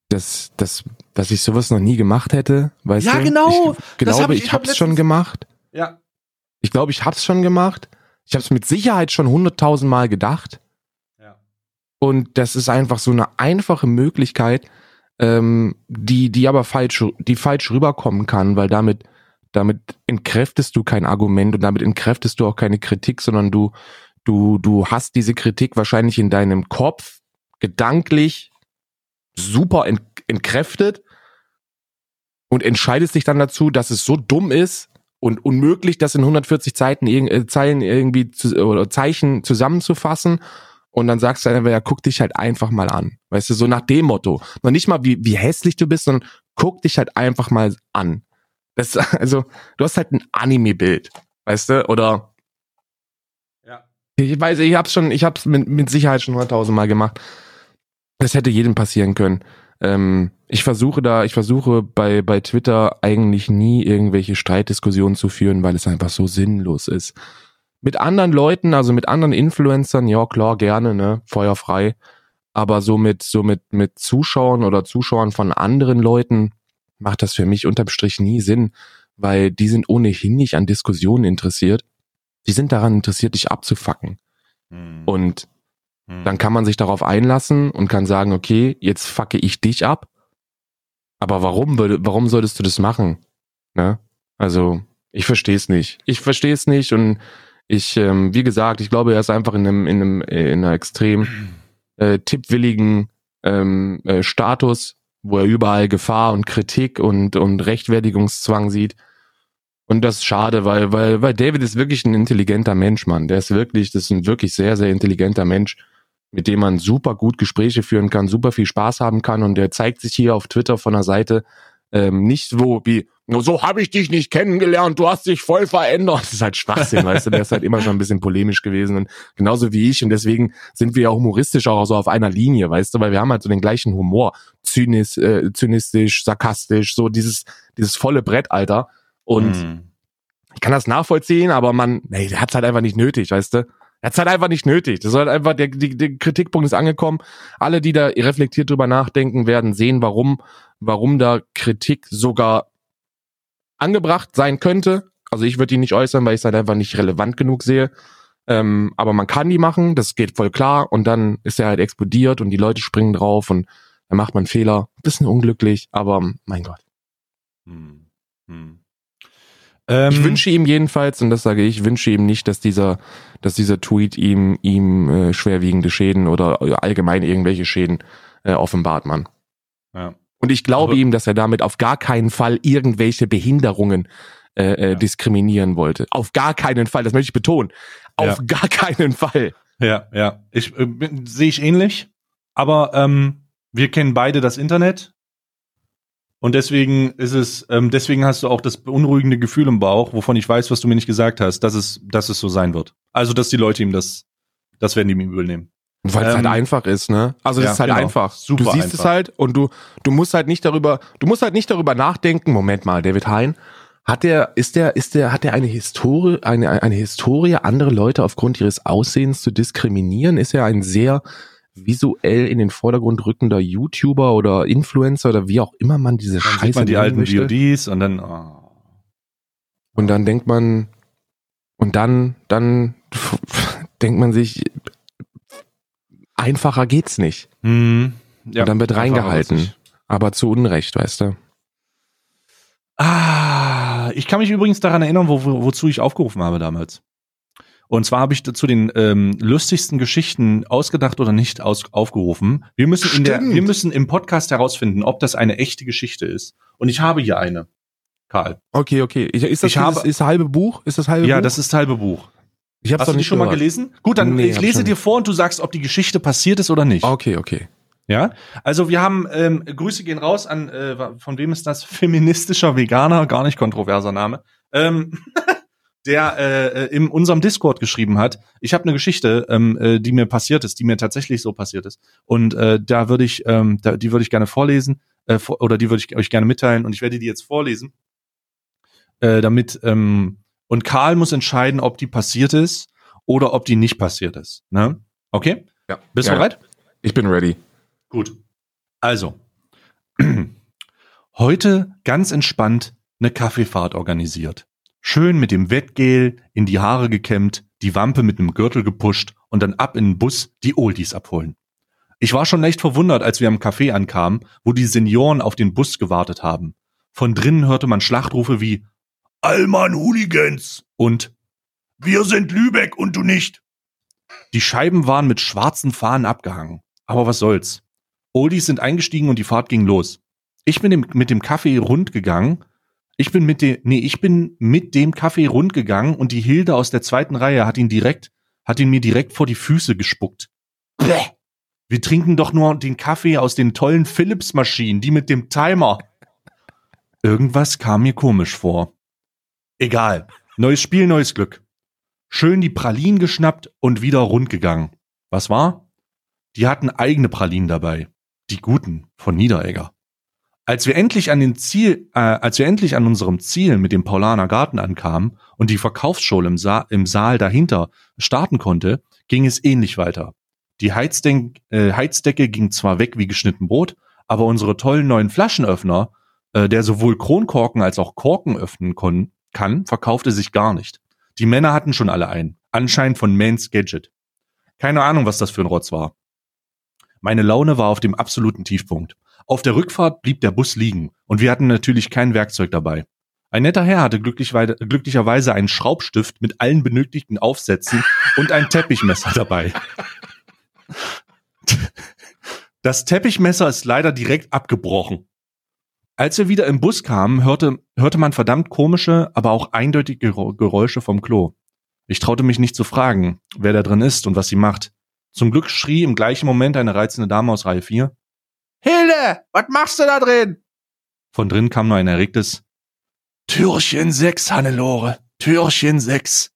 dass, dass, dass ich sowas noch nie gemacht hätte. Weißt ja, du? genau. Ich glaube, ich, ich, ich hab's schon gemacht. Ja. Ich glaube, ich hab's schon gemacht. Ich habe es mit Sicherheit schon hunderttausend Mal gedacht. Und das ist einfach so eine einfache Möglichkeit, ähm, die, die aber falsch, die falsch rüberkommen kann, weil damit, damit entkräftest du kein Argument und damit entkräftest du auch keine Kritik, sondern du, Du, du hast diese Kritik wahrscheinlich in deinem Kopf gedanklich super ent, entkräftet und entscheidest dich dann dazu, dass es so dumm ist und unmöglich, das in 140 Zeiten, äh, Zeilen irgendwie zu, oder Zeichen zusammenzufassen. Und dann sagst du einfach, ja, guck dich halt einfach mal an. Weißt du, so nach dem Motto. Noch nicht mal, wie, wie hässlich du bist, sondern guck dich halt einfach mal an. Das, also, du hast halt ein Anime-Bild. Weißt du, oder ich weiß, ich hab's schon, ich hab's mit, mit Sicherheit schon hunderttausend Mal gemacht. Das hätte jedem passieren können. Ähm, ich versuche da, ich versuche bei, bei Twitter eigentlich nie irgendwelche Streitdiskussionen zu führen, weil es einfach so sinnlos ist. Mit anderen Leuten, also mit anderen Influencern, ja klar, gerne, ne, feuerfrei. Aber so mit, so mit, mit Zuschauern oder Zuschauern von anderen Leuten macht das für mich unterm Strich nie Sinn, weil die sind ohnehin nicht an Diskussionen interessiert die sind daran interessiert, dich abzufacken. Hm. Und hm. dann kann man sich darauf einlassen und kann sagen, okay, jetzt facke ich dich ab. Aber warum würde, warum solltest du das machen? Ne? Also, ich verstehe es nicht. Ich verstehe es nicht und ich, ähm, wie gesagt, ich glaube, er ist einfach in einem, in einem, äh, in einer extrem äh, tippwilligen ähm, äh, Status, wo er überall Gefahr und Kritik und, und Rechtfertigungszwang sieht. Und das ist schade, weil, weil, weil David ist wirklich ein intelligenter Mensch, Mann. Der ist wirklich, das ist ein wirklich sehr, sehr intelligenter Mensch, mit dem man super gut Gespräche führen kann, super viel Spaß haben kann. Und der zeigt sich hier auf Twitter von der Seite ähm, nicht so wie, so habe ich dich nicht kennengelernt, du hast dich voll verändert. Das ist halt Schwachsinn, weißt du, der ist halt immer schon ein bisschen polemisch gewesen und genauso wie ich und deswegen sind wir ja humoristisch auch so auf einer Linie, weißt du, weil wir haben halt so den gleichen Humor, zynisch, äh, zynistisch, sarkastisch, so dieses, dieses volle Brett, Alter. Und mhm. ich kann das nachvollziehen, aber man, nee, der hat's halt einfach nicht nötig, weißt du? Er hat's halt einfach nicht nötig. Das ist halt einfach, der, der, der Kritikpunkt ist angekommen. Alle, die da reflektiert drüber nachdenken, werden sehen, warum, warum da Kritik sogar angebracht sein könnte. Also ich würde die nicht äußern, weil ich es halt einfach nicht relevant genug sehe. Ähm, aber man kann die machen, das geht voll klar. Und dann ist er halt explodiert und die Leute springen drauf und dann macht man Fehler. Bisschen unglücklich, aber mein Gott. Hm. Hm. Ähm, Ich wünsche ihm jedenfalls, und das sage ich, wünsche ihm nicht, dass dieser, dass dieser Tweet ihm, ihm äh, schwerwiegende Schäden oder allgemein irgendwelche Schäden äh, offenbart, Mann. ja. Und ich glaube Aber- ihm, dass er damit auf gar keinen Fall irgendwelche Behinderungen äh, äh, Ja. diskriminieren wollte. Auf gar keinen Fall, das möchte ich betonen. Auf Ja. gar keinen Fall. Ja, ja. Ich äh, sehe ich ähnlich, aber ähm, wir kennen beide das Internet. Und deswegen ist es, ähm, deswegen hast du auch das beunruhigende Gefühl im Bauch, wovon ich weiß, was du mir nicht gesagt hast, dass es, dass es so sein wird. Also, dass die Leute ihm das, das werden die ihm übel nehmen. Weil es Ähm, halt einfach ist, ne? Also es ja, ist halt genau. einfach. Super du siehst einfach. es halt und du, du musst halt nicht darüber, du musst halt nicht darüber nachdenken, Moment mal, David Hein, hat der, ist der, ist der, hat der eine Historie, eine, eine Historie, andere Leute aufgrund ihres Aussehens zu diskriminieren? Ist er ein sehr visuell in den Vordergrund rückender YouTuber oder Influencer oder wie auch immer man diese Dann Scheiße sieht man die alten möchte? VODs und dann, oh. Und dann denkt man, und dann, dann denkt man sich, einfacher geht's nicht. Hm, ja, und dann wird reingehalten. Aber zu Unrecht, weißt du? Ah, ich kann mich übrigens daran erinnern, wo, wo, wozu ich aufgerufen habe damals. Und zwar habe ich zu den ähm, lustigsten Geschichten ausgedacht oder nicht aus, aufgerufen. Wir müssen in der, wir müssen im Podcast herausfinden, ob das eine echte Geschichte ist. Und ich habe hier eine, Karl. Okay, okay. Ist das Ich habe- dieses, ist das halbe Buch? Ist das halbe Ja, Buch? das ist das halbe Buch. Ich hab's Hast du die nicht schon mal gehört. gelesen? Gut, dann Nee, ich lese dir vor und du sagst, ob die Geschichte passiert ist oder nicht. Okay, okay. Ja, also wir haben ähm, Grüße gehen raus an äh, von wem ist das? Feministischer Veganer, gar nicht kontroverser Name. Ähm, der äh, in unserem Discord geschrieben hat. Ich habe eine Geschichte, ähm, äh, die mir passiert ist, die mir tatsächlich so passiert ist. Und äh, da würde ich, ähm, da, die würde ich gerne vorlesen äh, vor, oder die würde ich euch gerne mitteilen. Und ich werde die jetzt vorlesen, äh, damit ähm, und Karl muss entscheiden, ob die passiert ist oder ob die nicht passiert ist. Ne? Okay? Ja. Bist du Ja. bereit? Ich bin ready. Gut. Also, heute ganz entspannt eine Kaffeefahrt organisiert. Schön mit dem Wettgel in die Haare gekämmt, die Wampe mit einem Gürtel gepusht und dann ab in den Bus die Oldies abholen. Ich war schon leicht verwundert, als wir am Café ankamen, wo die Senioren auf den Bus gewartet haben. Von drinnen hörte man Schlachtrufe wie Allmann Hooligans und Wir sind Lübeck und du nicht. Die Scheiben waren mit schwarzen Fahnen abgehangen. Aber was soll's? Oldies sind eingestiegen und die Fahrt ging los. Ich bin mit dem Kaffee rund gegangen. Ich bin mit dem, nee, ich bin mit dem Kaffee rund gegangen und die Hilde aus der zweiten Reihe hat ihn direkt, hat ihn mir direkt vor die Füße gespuckt. Bäh. Wir trinken doch nur den Kaffee aus den tollen Philips-Maschinen, die mit dem Timer. Irgendwas kam mir komisch vor. Egal. Neues Spiel, neues Glück. Schön die Pralinen geschnappt und wieder rund gegangen. Was war? Die hatten eigene Pralinen dabei. Die guten von Niederegger. Als wir endlich an den Ziel, äh, als wir endlich an unserem Ziel mit dem Paulaner Garten ankamen und die Verkaufsschule im, Sa im Saal dahinter starten konnte, ging es ähnlich weiter. Die Heizden äh, Heizdecke ging zwar weg wie geschnitten Brot, aber unsere tollen neuen Flaschenöffner, äh, der sowohl Kronkorken als auch Korken öffnen kon kann, verkaufte sich gar nicht. Die Männer hatten schon alle einen, anscheinend von Mans Gadget. Keine Ahnung, was das für ein Rotz war. Meine Laune war auf dem absoluten Tiefpunkt. Auf der Rückfahrt blieb der Bus liegen und wir hatten natürlich kein Werkzeug dabei. Ein netter Herr hatte glücklicherweise einen Schraubstift mit allen benötigten Aufsätzen und ein Teppichmesser dabei. Das Teppichmesser ist leider direkt abgebrochen. Als wir wieder im Bus kamen, hörte, hörte man verdammt komische, aber auch eindeutige Gerä- Geräusche vom Klo. Ich traute mich nicht zu fragen, wer da drin ist und was sie macht. Zum Glück schrie im gleichen Moment eine reizende Dame aus Reihe 4. Hilde, was machst du da drin? Von drin kam nur ein erregtes Türchen 6, Hannelore, Türchen 6.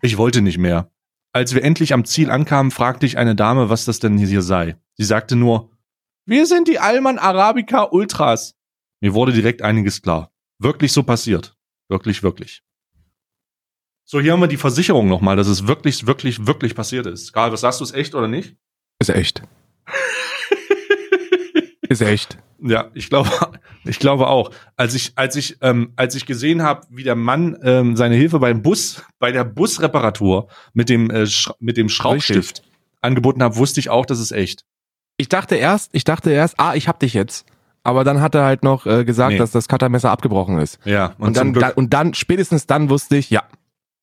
Ich wollte nicht mehr. Als wir endlich am Ziel ankamen, fragte ich eine Dame, was das denn hier sei. Sie sagte nur, wir sind die Alman Arabica Ultras. Mir wurde direkt einiges klar. Wirklich so passiert. Wirklich, wirklich. So, hier haben wir die Versicherung nochmal, dass es wirklich, wirklich, wirklich passiert ist. Karl, was sagst du, ist echt oder nicht? Ist echt. ist echt. Ja, ich glaube, ich glaube auch. Als ich, als ich, ähm, als ich gesehen habe, wie der Mann ähm, seine Hilfe beim Bus, bei der Busreparatur mit dem äh, mit dem Schraubstift angeboten habe, wusste ich auch, das ist echt. Ich dachte erst, ich dachte erst, ah, ich hab dich jetzt. aber dann hat er halt noch äh, gesagt, Nee. dass das Cuttermesser abgebrochen ist. Ja, Und, zum dann, da, und dann, spätestens dann wusste ich, ja,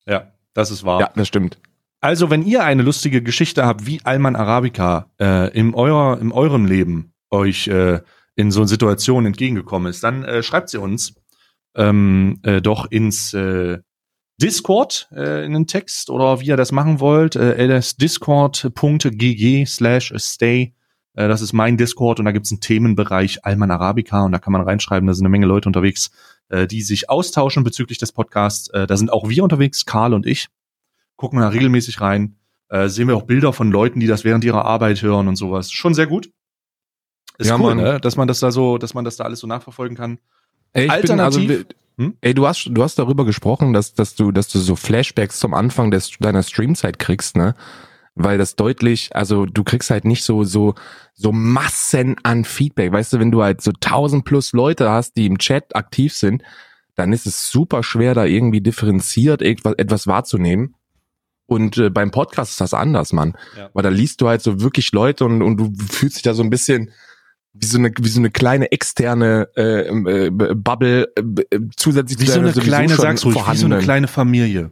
ja, das ist wahr. ja, das stimmt. Also, wenn ihr eine lustige Geschichte habt, wie Alman Arabica äh, in, eurer, in eurem Leben euch äh, in so Situationen entgegengekommen ist, dann äh, schreibt sie uns ähm, äh, doch ins äh, Discord äh, in den Text oder wie ihr das machen wollt. Äh, das discord.gg slash stay. Äh, das ist mein Discord und da gibt's einen Themenbereich Alman Arabica und da kann man reinschreiben, da sind eine Menge Leute unterwegs, äh, die sich austauschen bezüglich des Podcasts. Äh, da sind auch wir unterwegs, Karl und ich gucken da regelmäßig rein. Äh, sehen wir auch Bilder von Leuten, die das während ihrer Arbeit hören und sowas. Schon sehr gut. Ist Ja, cool, Mann. ne? dass man das da so, dass man das da alles so nachverfolgen kann. Ey, ich Alternativ- bin also, Hm? ey, du hast, du hast darüber gesprochen, dass, dass du, dass du so Flashbacks zum Anfang des, deiner Streamzeit kriegst, ne? Weil das deutlich, also du kriegst halt nicht so, so, so Massen an Feedback. Weißt du, wenn du halt so tausend plus Leute hast, die im Chat aktiv sind, dann ist es super schwer, da irgendwie differenziert etwas, etwas wahrzunehmen. Und äh, beim Podcast ist das anders, Mann. Ja. Weil da liest du halt so wirklich Leute und, und du fühlst dich da so ein bisschen wie so eine, wie so eine kleine externe äh, äh, Bubble äh, zusätzlich Wie zu so eine kleine, schon sag's ruhig, wie so eine kleine Familie.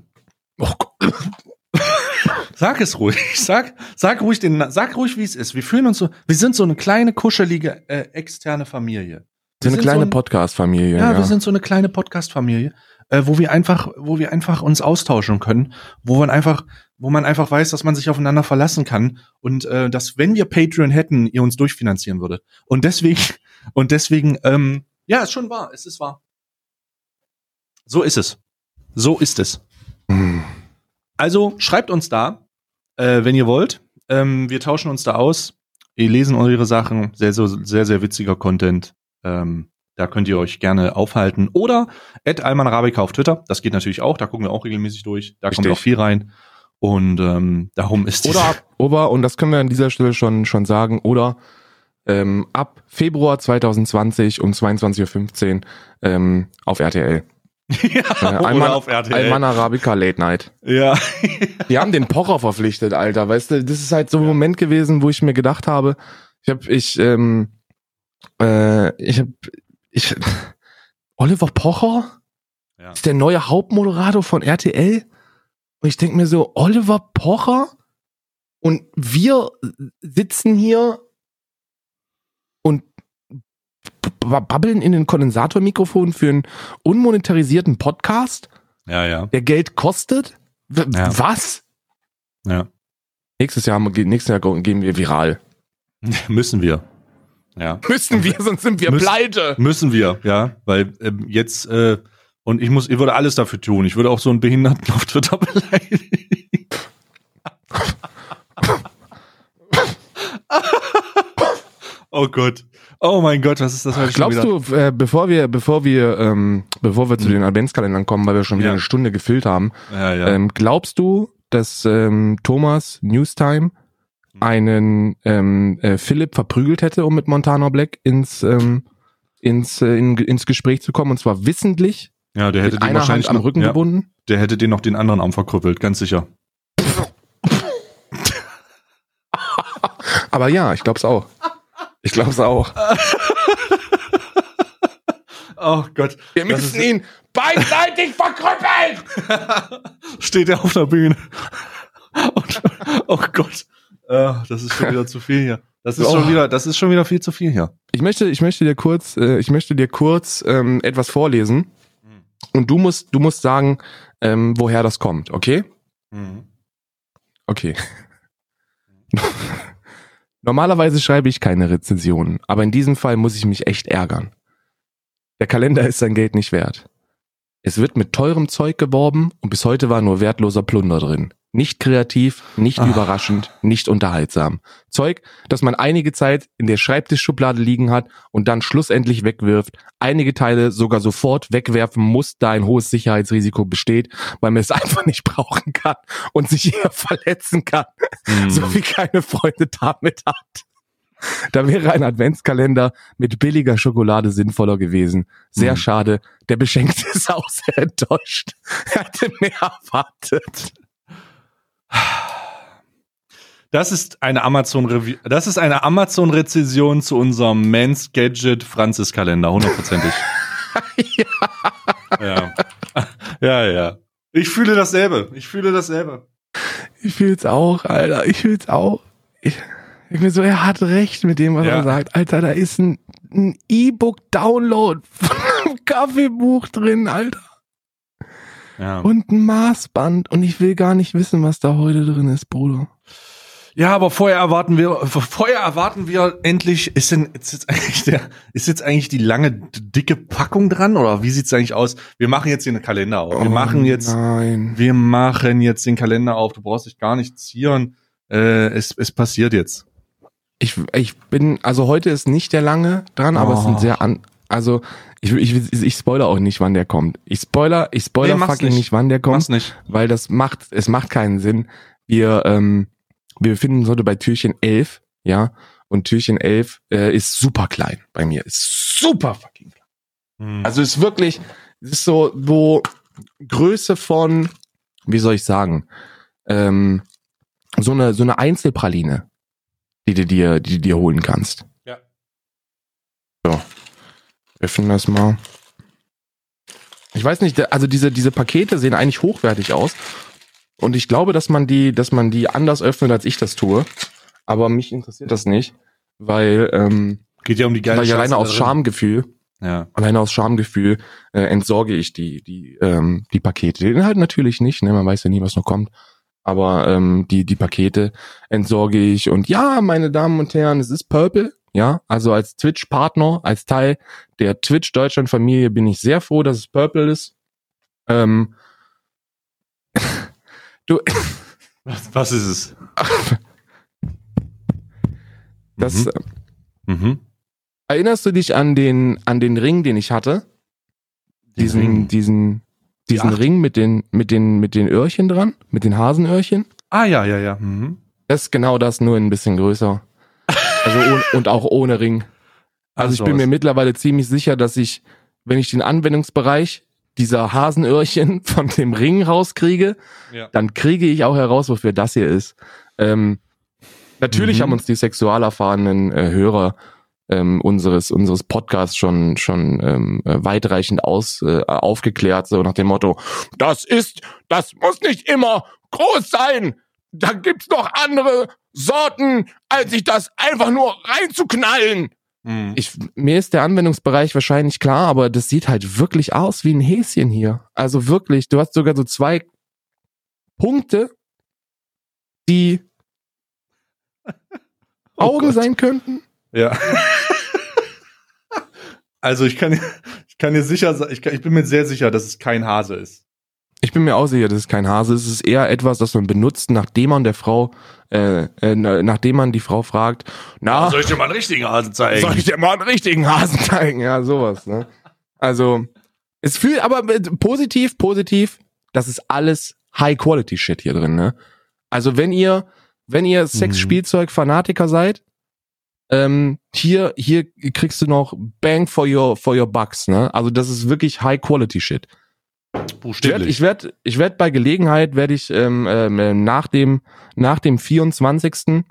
Oh Gott. Sag es ruhig. Sag, sag ruhig den, sag ruhig, wie es ist. Wir fühlen uns so, wir sind so eine kleine, kuschelige, äh, externe Familie. So eine sind kleine so ein- Podcast-Familie. Ja, Ja, wir sind so eine kleine Podcast-Familie, äh, wo wir einfach, wo wir einfach uns austauschen können, wo man einfach, wo man einfach weiß, dass man sich aufeinander verlassen kann und äh, dass, wenn wir Patreon hätten, ihr uns durchfinanzieren würdet. Und deswegen, und deswegen, ähm, ja, ist schon wahr, es ist wahr. So ist es. So ist es. Hm. Also schreibt uns da, äh, wenn ihr wollt. Ähm, wir tauschen uns da aus. Wir lesen eure Sachen. Sehr, sehr, sehr, sehr witziger Content. Ähm, da könnt ihr euch gerne aufhalten. Oder at Alman Arabica auf Twitter. Das geht natürlich auch. Da gucken wir auch regelmäßig durch. Da kommt Richtig. auch viel rein. Und ähm, darum ist Oder ab, oder, und das können wir an dieser Stelle schon, schon sagen, oder ähm, ab Februar 2020 um 22.15 Uhr ähm, auf RTL. Ja, Alman, auf RTL. Alman Arabica Late Night. ja. Die haben den Pocher verpflichtet, Alter. Weißt du, das ist halt so ein Moment gewesen, wo ich mir gedacht habe, ich habe, ich, ähm, äh, ich habe, ich, Oliver Pocher ja. ist der neue Hauptmoderator von RTL. Und ich denk mir so, Oliver Pocher und wir sitzen hier und b- babbeln in den Kondensatormikrofon für einen unmonetarisierten Podcast, Ja, ja. der Geld kostet. W Ja. Was? ja. Nächstes Jahr, nächstes Jahr gehen wir viral. Müssen wir. Ja. Müssen wir, sonst sind wir Müssen- pleite. Müssen wir, ja, weil ähm, jetzt äh, und ich muss, ich würde alles dafür tun. Ich würde auch so einen Behinderten auf Twitter beleidigen. oh Gott. Oh mein Gott, was ist das heute schon Glaubst wieder? du, äh, bevor wir, bevor wir, ähm, bevor wir zu den Adventskalendern kommen, weil wir schon wieder Ja. eine Stunde gefüllt haben, Ja, ja. ähm, glaubst du, dass ähm, Thomas Newstime Hm. einen ähm, äh, Philipp verprügelt hätte, um mit Montana Black ins ähm, ins äh, in, ins Gespräch zu kommen und zwar wissentlich ja, der hätte den wahrscheinlich Hand am noch, Rücken ja, gebunden? der hätte den noch den anderen Arm verkrüppelt, ganz sicher. Aber ja, ich glaub's auch. Ich glaub's auch. Oh Gott. Wir müssen ihn beidseitig verkrüppeln! Steht er auf der Bühne. Und, oh Gott. Äh, das ist schon wieder zu viel hier. Das ist Oh. schon wieder, das ist schon wieder viel zu viel hier. Ich möchte, ich möchte dir kurz, äh, ich möchte dir kurz ähm, etwas vorlesen Mhm. und du musst, du musst sagen, ähm, woher das kommt, okay? Mhm. Okay. Normalerweise schreibe ich keine Rezensionen, aber in diesem Fall muss ich mich echt ärgern. Der Kalender ist sein Geld nicht wert. Es wird mit teurem Zeug geworben und bis heute war nur wertloser Plunder drin. Nicht kreativ, nicht Ah. überraschend, nicht unterhaltsam. Zeug, das man einige Zeit in der Schreibtischschublade liegen hat und dann schlussendlich wegwirft. Einige Teile sogar sofort wegwerfen muss, da ein hohes Sicherheitsrisiko besteht, weil man es einfach nicht brauchen kann und sich eher verletzen kann, Mhm. so wie keine Freunde damit hat. Da wäre ein Adventskalender mit billiger Schokolade sinnvoller gewesen. Sehr Mhm. schade. Der Beschenkte ist auch sehr enttäuscht. Er hatte mehr erwartet. Das ist eine Amazon Revi das ist eine Amazon Rezession zu unserem Mans Gadget Franzis Kalender, hundertprozentig. ja. ja. Ja, ja. Ich fühle dasselbe. Ich fühle dasselbe. Ich fühl's auch, Alter. Ich fühl's auch. Ich, ich bin so, er hat recht mit dem, was Ja. er sagt. Alter, da ist ein, ein E-Book-Download von einem Kaffeebuch drin, Alter. Ja. Und ein Maßband. Und ich will gar nicht wissen, was da heute drin ist, Bruder. Ja, aber vorher erwarten wir, vorher erwarten wir endlich, ist denn, ist jetzt eigentlich der, ist jetzt eigentlich die lange, dicke Packung dran oder wie sieht's eigentlich aus? Wir machen jetzt einen Kalender auf. Wir Oh machen jetzt, Nein. wir machen jetzt den Kalender auf. Du brauchst dich gar nicht zieren. Äh, es, es passiert jetzt. Ich, ich bin, also heute ist nicht der lange dran, aber es Oh. sind sehr an, also ich, ich, ich spoiler auch nicht, wann der kommt. Ich spoiler, ich spoiler Nee, fucking nicht. nicht. wann der kommt, Mach's nicht. weil das macht, es macht keinen Sinn. Wir, ähm, wir befinden uns heute bei Türchen 11, ja, und Türchen 11 äh, ist super klein bei mir, ist super fucking klein. Hm. Also ist wirklich, es ist so, wo Größe von, wie soll ich sagen, ähm, so eine, so eine Einzelpraline, die du dir, die du dir holen kannst. Ja. So. Öffnen das mal. Ich weiß nicht, also diese, diese Pakete sehen eigentlich hochwertig aus. Und ich glaube, dass man die, dass man die anders öffnet, als ich das tue. Aber mich interessiert das nicht, weil, ähm, Geht ja um die geile weil ich alleine aus. Schamgefühl, Ja. alleine aus Schamgefühl äh, entsorge ich die, die, ähm, die Pakete. Den Inhalt natürlich nicht, ne? Man weiß ja nie, was noch kommt. Aber ähm, die, die Pakete entsorge ich. Und ja, meine Damen und Herren, es ist Purple. Ja, also als Twitch-Partner, als Teil der Twitch-Deutschland-Familie bin ich sehr froh, dass es Purple ist. Ähm, du, Was, was ist es? das, Mhm. Mhm. erinnerst du dich an den, an den Ring, den ich hatte? diesen, Ring. diesen, diesen acht. Ring mit den, mit den, mit den Öhrchen dran, mit den Hasenöhrchen. Ah, ja, ja, ja. Mhm. Das ist genau das, nur ein bisschen größer. Also und auch ohne Ring. Also ich Ach so, bin mir mittlerweile ziemlich sicher, dass ich, wenn ich den Anwendungsbereich dieser Hasenöhrchen von dem Ring rauskriege, Ja. dann kriege ich auch heraus, wofür das hier ist. Ähm, natürlich Mhm. haben uns die sexual erfahrenen äh, Hörer ähm, unseres unseres Podcasts schon schon ähm, äh, weitreichend aus äh, aufgeklärt so nach dem Motto das ist das muss nicht immer groß sein da gibt's noch andere Sorten als sich das einfach nur reinzuknallen Mhm. ich, mir ist der Anwendungsbereich wahrscheinlich klar, aber das sieht halt wirklich aus wie ein Häschen hier. Also wirklich, du hast sogar so zwei Punkte, die Oh Augen Gott. sein könnten. Ja. also ich kann, ich kann dir sicher sagen, ich, ich bin mir sehr sicher, dass es kein Hase ist. Ich bin mir auch sicher, das ist kein Hase. Es ist eher etwas, das man benutzt, nachdem man der Frau, äh, äh, na- nachdem man die Frau fragt, na, ich dir mal einen richtigen Hasen zeigen? soll ich dir mal einen richtigen Hasen zeigen? Ja, sowas, ne? Also, es fühlt aber positiv, positiv, das ist alles High-Quality-Shit hier drin, ne? Also, wenn ihr, wenn ihr Sex-Spielzeug-Fanatiker seid, ähm, hier, hier kriegst du noch Bang for your, for your bucks, ne? Also, das ist wirklich High-Quality-Shit. Ich werde Buchstäblich. ich werd, ich werd bei Gelegenheit, werde ich ähm, ähm, nach, dem, nach dem 24.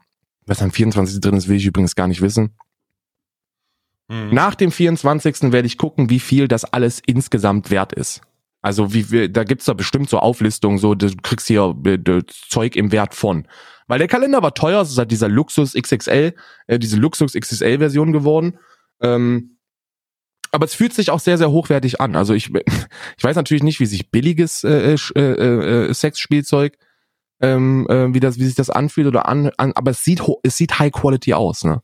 Was am 24. drin ist, will ich übrigens gar nicht wissen. Mhm. Nach dem 24. werde ich gucken, wie viel das alles insgesamt wert ist. Also wie wir, da gibt's da bestimmt so Auflistungen, so du kriegst hier äh, Zeug im Wert von. Weil der Kalender war teuer, es ist halt dieser Luxus XXL, äh, diese Luxus XXL Version geworden. Ähm, aber es fühlt sich auch sehr, sehr hochwertig an. Also ich, ich weiß natürlich nicht, wie sich billiges äh, äh, äh, äh, Sexspielzeug, ähm, äh, wie das, wie sich das anfühlt oder an, an aber es sieht, es sieht High Quality aus, ne?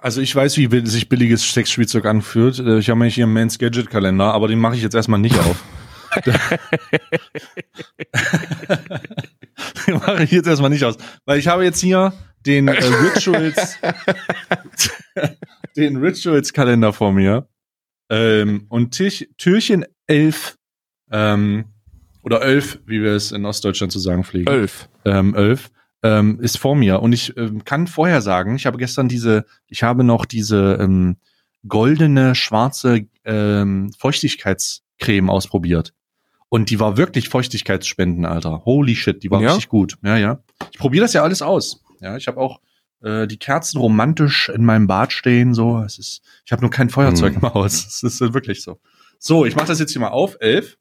Also ich weiß, wie sich billiges Sexspielzeug anfühlt. Äh, Ich habe nämlich hier einen Mans Gadget Kalender, aber den mache ich jetzt erstmal nicht auf. den mache ich jetzt erstmal nicht aus, weil ich habe jetzt hier den äh, Rituals, den Rituals Kalender vor mir ähm, und Tich, Türchen 11 ähm, oder 11, wie wir es in Ostdeutschland zu sagen pflegen Elf. ähm, 11 ähm, ist vor mir und ich ähm, kann vorher sagen, ich habe gestern diese, ich habe noch diese ähm, goldene schwarze ähm, Feuchtigkeitscreme ausprobiert und die war wirklich Feuchtigkeitsspenden, Alter. Holy shit, die war Ja? richtig gut. Ja, ja. Ich probiere das ja alles aus. Ja, ich habe auch äh, die Kerzen romantisch in meinem Bad stehen. So, es ist, ich habe nur kein Feuerzeug Hm. im Haus. Es ist wirklich so. So, ich mache das jetzt hier mal auf. Elf.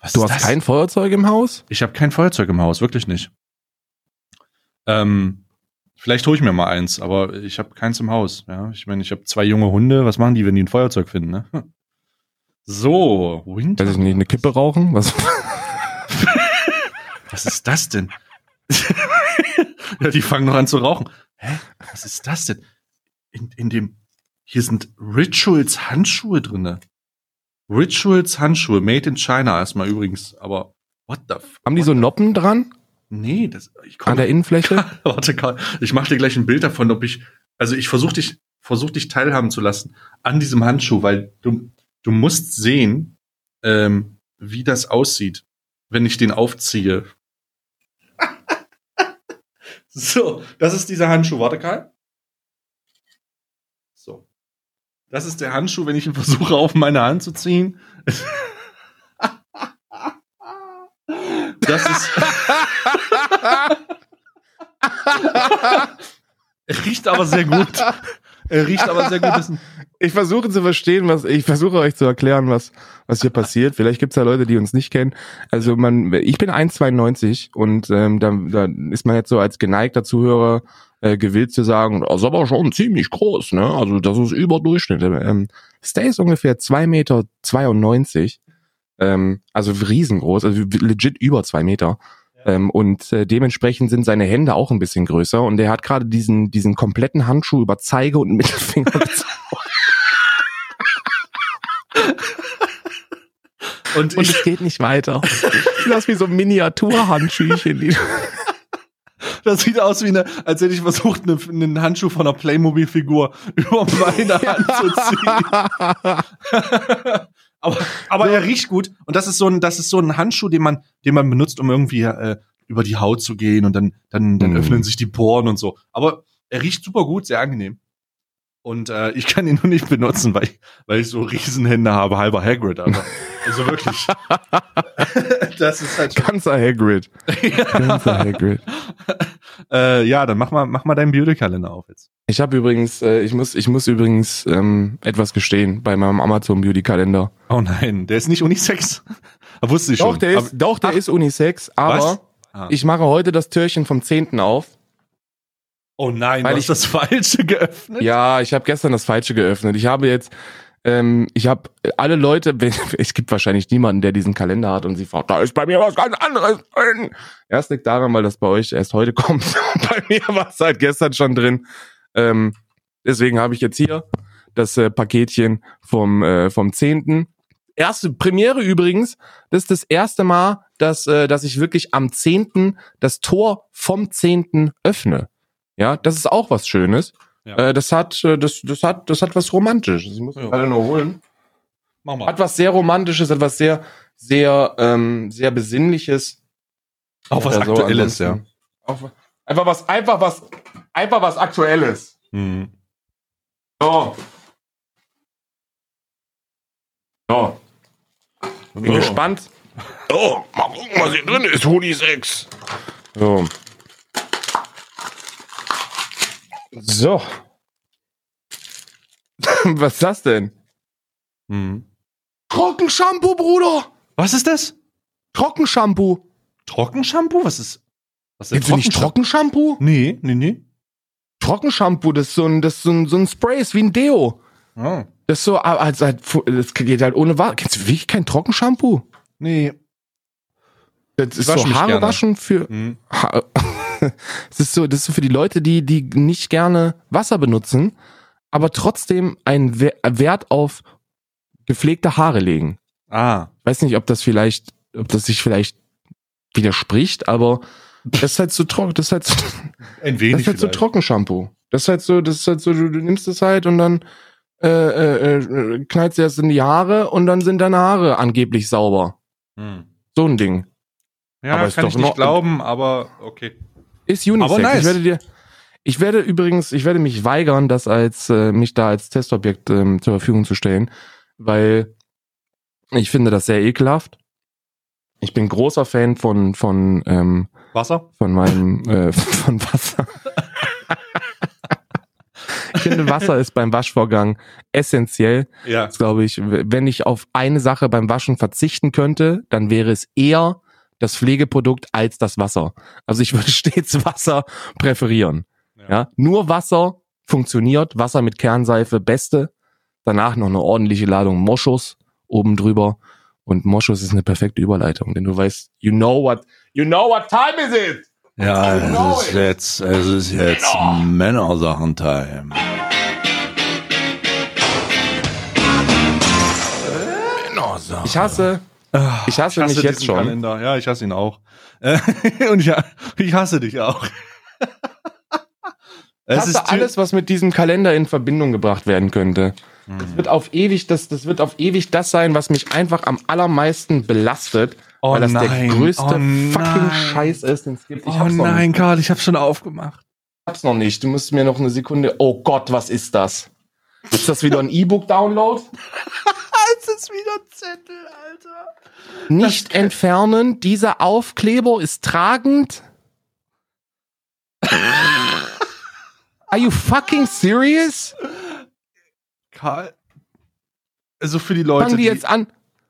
Was Du hast das? kein Feuerzeug im Haus? Ich habe kein Feuerzeug im Haus, wirklich nicht. Ähm, vielleicht hole ich mir mal eins, aber ich habe keins im Haus. Ja, ich meine, ich habe zwei junge Hunde. Was machen die, wenn die ein Feuerzeug finden? Ne? So, Winter. Weiß ich nicht, eine Kippe rauchen? Was? Was ist das denn? ja, die fangen noch an zu rauchen. Hä? Was ist das denn? In, in dem, hier sind Rituals Handschuhe drinne. Rituals Handschuhe, made in China erstmal übrigens, aber what the f Haben die so Noppen dran? Nee, das, ich An der Innenfläche? Warte, Karl, ich mache dir gleich ein Bild davon, ob ich, also ich versuche dich, versuch dich teilhaben zu lassen an diesem Handschuh, weil du, du musst sehen, ähm, wie das aussieht, wenn ich den aufziehe. So, das ist dieser Handschuh. Warte, Karl. So. Das ist der Handschuh, wenn ich ihn versuche, auf meine Hand zu ziehen. Das ist. riecht aber sehr gut. Riecht aber sehr gut. Ich versuche zu verstehen, was ich versuche euch zu erklären, was was hier passiert. Vielleicht gibt's ja Leute, die uns nicht kennen. Also man, ich bin 1,92 und ähm, da, da ist man jetzt so als geneigter Zuhörer äh, gewillt zu sagen, das ist aber schon ziemlich groß, ne? Also das ist überdurchschnitt. Ähm, Stay ist ungefähr 2,92 Meter, ähm, also riesengroß, also legit über zwei Meter. Ähm, und äh, dementsprechend sind seine Hände auch ein bisschen größer und er hat gerade diesen diesen kompletten Handschuh über Zeige und Mittelfinger gezogen. Und, Und es geht nicht weiter. Das ist wie so Miniaturhandschüchen. Die das sieht aus wie eine, als hätte ich versucht, eine, einen Handschuh von einer Playmobil-Figur über meine Hand zu ziehen. Aber aber er riecht gut. Und das ist so ein, das ist so ein Handschuh, den man, den man benutzt, um irgendwie äh, über die Haut zu gehen und dann, dann, dann Mhm. öffnen sich die Poren und so. Aber er riecht super gut, sehr angenehm. Und äh, ich kann ihn nur nicht benutzen, weil ich, weil ich so Riesenhände habe, halber Hagrid, aber also wirklich. das ist halt schon, Ganzer Hagrid. Ganzer Hagrid. äh, ja, dann mach mal, mach mal deinen Beauty-Kalender auf jetzt. Ich habe übrigens, äh, ich muss, ich muss übrigens ähm, etwas gestehen bei meinem Amazon Beauty Kalender. Oh nein, der ist nicht Unisex. Wusste ich Doch, schon. der ist, Aber- doch, der Ach. ist Unisex, aber? Ah. ich mache heute das Türchen vom 10. auf. Oh nein, weil du ich- hast das Falsche geöffnet. Ja, ich habe gestern das Falsche geöffnet. Ich habe jetzt, ähm, ich habe alle Leute, es gibt wahrscheinlich niemanden, der diesen Kalender hat und sie fragt, da ist bei mir was ganz anderes drin. Erst liegt daran, weil das bei euch erst heute kommt. bei mir war es seit gestern schon drin. Ähm, deswegen habe ich jetzt hier das äh, Paketchen vom, äh, vom 10. Erste Premiere übrigens. Das ist das erste Mal, dass, äh, dass ich wirklich am 10. das Tor vom 10. öffne. Ja, das ist auch was Schönes. Ja. Äh, das hat, äh, das, das hat, das hat was Romantisches. Ich muss Ja. ja. gerade nur holen. Mach mal. Hat was sehr Romantisches, hat was sehr, sehr, ähm, sehr Besinnliches. Auch was Oder so. Aktuelles, ja. Auch, einfach was, einfach was, einfach was Aktuelles. Hm. So. So. Bin Oh. gespannt. Oh, mal gucken, was hier drin ist. Hoodie 6. So. So. was ist das denn? Hm. Trockenshampoo, Bruder. Was ist das? Trockenshampoo. Trockenshampoo? Was ist? Was ist Kennst du nicht Trockenshampoo? Nee, nee, nee. Trockenshampoo, das ist so ein, das ist so ein, so ein Spray, ist wie ein Deo. Oh. Das ist so, also, das geht halt ohne Wasser. Kennst du wirklich kein Trockenshampoo? Nee. Das ist so Haare gerne. waschen für. Hm. Ha das ist so, das ist so für die Leute, die, die nicht gerne Wasser benutzen, aber trotzdem einen We- Wert auf gepflegte Haare legen. Ah. Ich weiß nicht, ob das vielleicht, ob das sich vielleicht widerspricht, aber das ist halt so trocken, das ist halt so, Ein das wenig ist halt so. Trockenshampoo. Das ist halt so, das ist halt so, du, du nimmst es halt und dann äh, äh, äh, knallst du erst in die Haare und dann sind deine Haare angeblich sauber. Hm. So ein Ding. Ja, Aber kann ich nicht glauben, aber okay. Ist Unisex. Aber nice. Ich werde dir, ich werde übrigens, ich werde mich weigern, das als äh, mich da als Testobjekt ähm, zur Verfügung zu stellen, weil ich finde das sehr ekelhaft. Ich bin großer Fan von von ähm, Wasser? von meinem äh, von Wasser. ich finde, Wasser ist beim Waschvorgang essentiell. Ja. Das glaube ich, wenn ich auf eine Sache beim Waschen verzichten könnte, dann wäre es eher das Pflegeprodukt als das Wasser. Also ich würde stets Wasser präferieren. Ja. Ja, nur Wasser funktioniert, Wasser mit Kernseife beste. Danach noch eine ordentliche Ladung Moschus oben drüber und Moschus ist eine perfekte Überleitung, denn du weißt, you know what, you know what time is it? Ja, es ist it. jetzt, es ist jetzt Männersachen-Time. Ich hasse, ich hasse, mich jetzt schon. Kalender. Ja, ich hasse ihn auch. Äh, Und ich, ich hasse dich auch. Ich Es hasse ist alles, was mit diesem Kalender in Verbindung gebracht werden könnte. Das wird auf ewig, das, das wird auf ewig das sein, was mich einfach am allermeisten belastet, Oh weil das nein, der größte oh fucking nein. Scheiß ist, den es gibt. Ich Oh noch nicht. nein, Karl, ich hab's schon aufgemacht. Ich hab's noch nicht. Du musst mir noch eine Sekunde. Oh Gott, was ist das? Ist das wieder ein E-Book-Download? Es ist wieder ein Zettel, Alter. Nicht entfernen. Dieser Aufkleber ist tragend. Are you fucking serious? Karl. Also für die Leute. Fangen die jetzt an?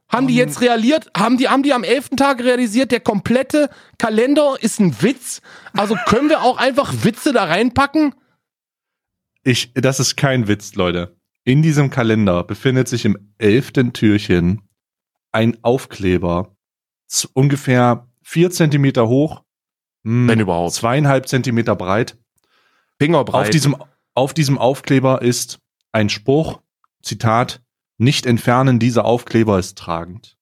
Haben die jetzt realiert? Haben die, haben die am elften Tag realisiert, der komplette Kalender ist ein Witz? Also können wir auch einfach Witze da reinpacken? Ich, das ist kein Witz, Leute. In diesem Kalender befindet sich im elften Türchen ein Aufkleber, ungefähr vier Zentimeter hoch, mh, Wenn überhaupt. zweieinhalb Zentimeter breit. Fingerbreit. Auf diesem, auf diesem Aufkleber ist ein Spruch, Zitat, nicht entfernen, dieser Aufkleber ist tragend.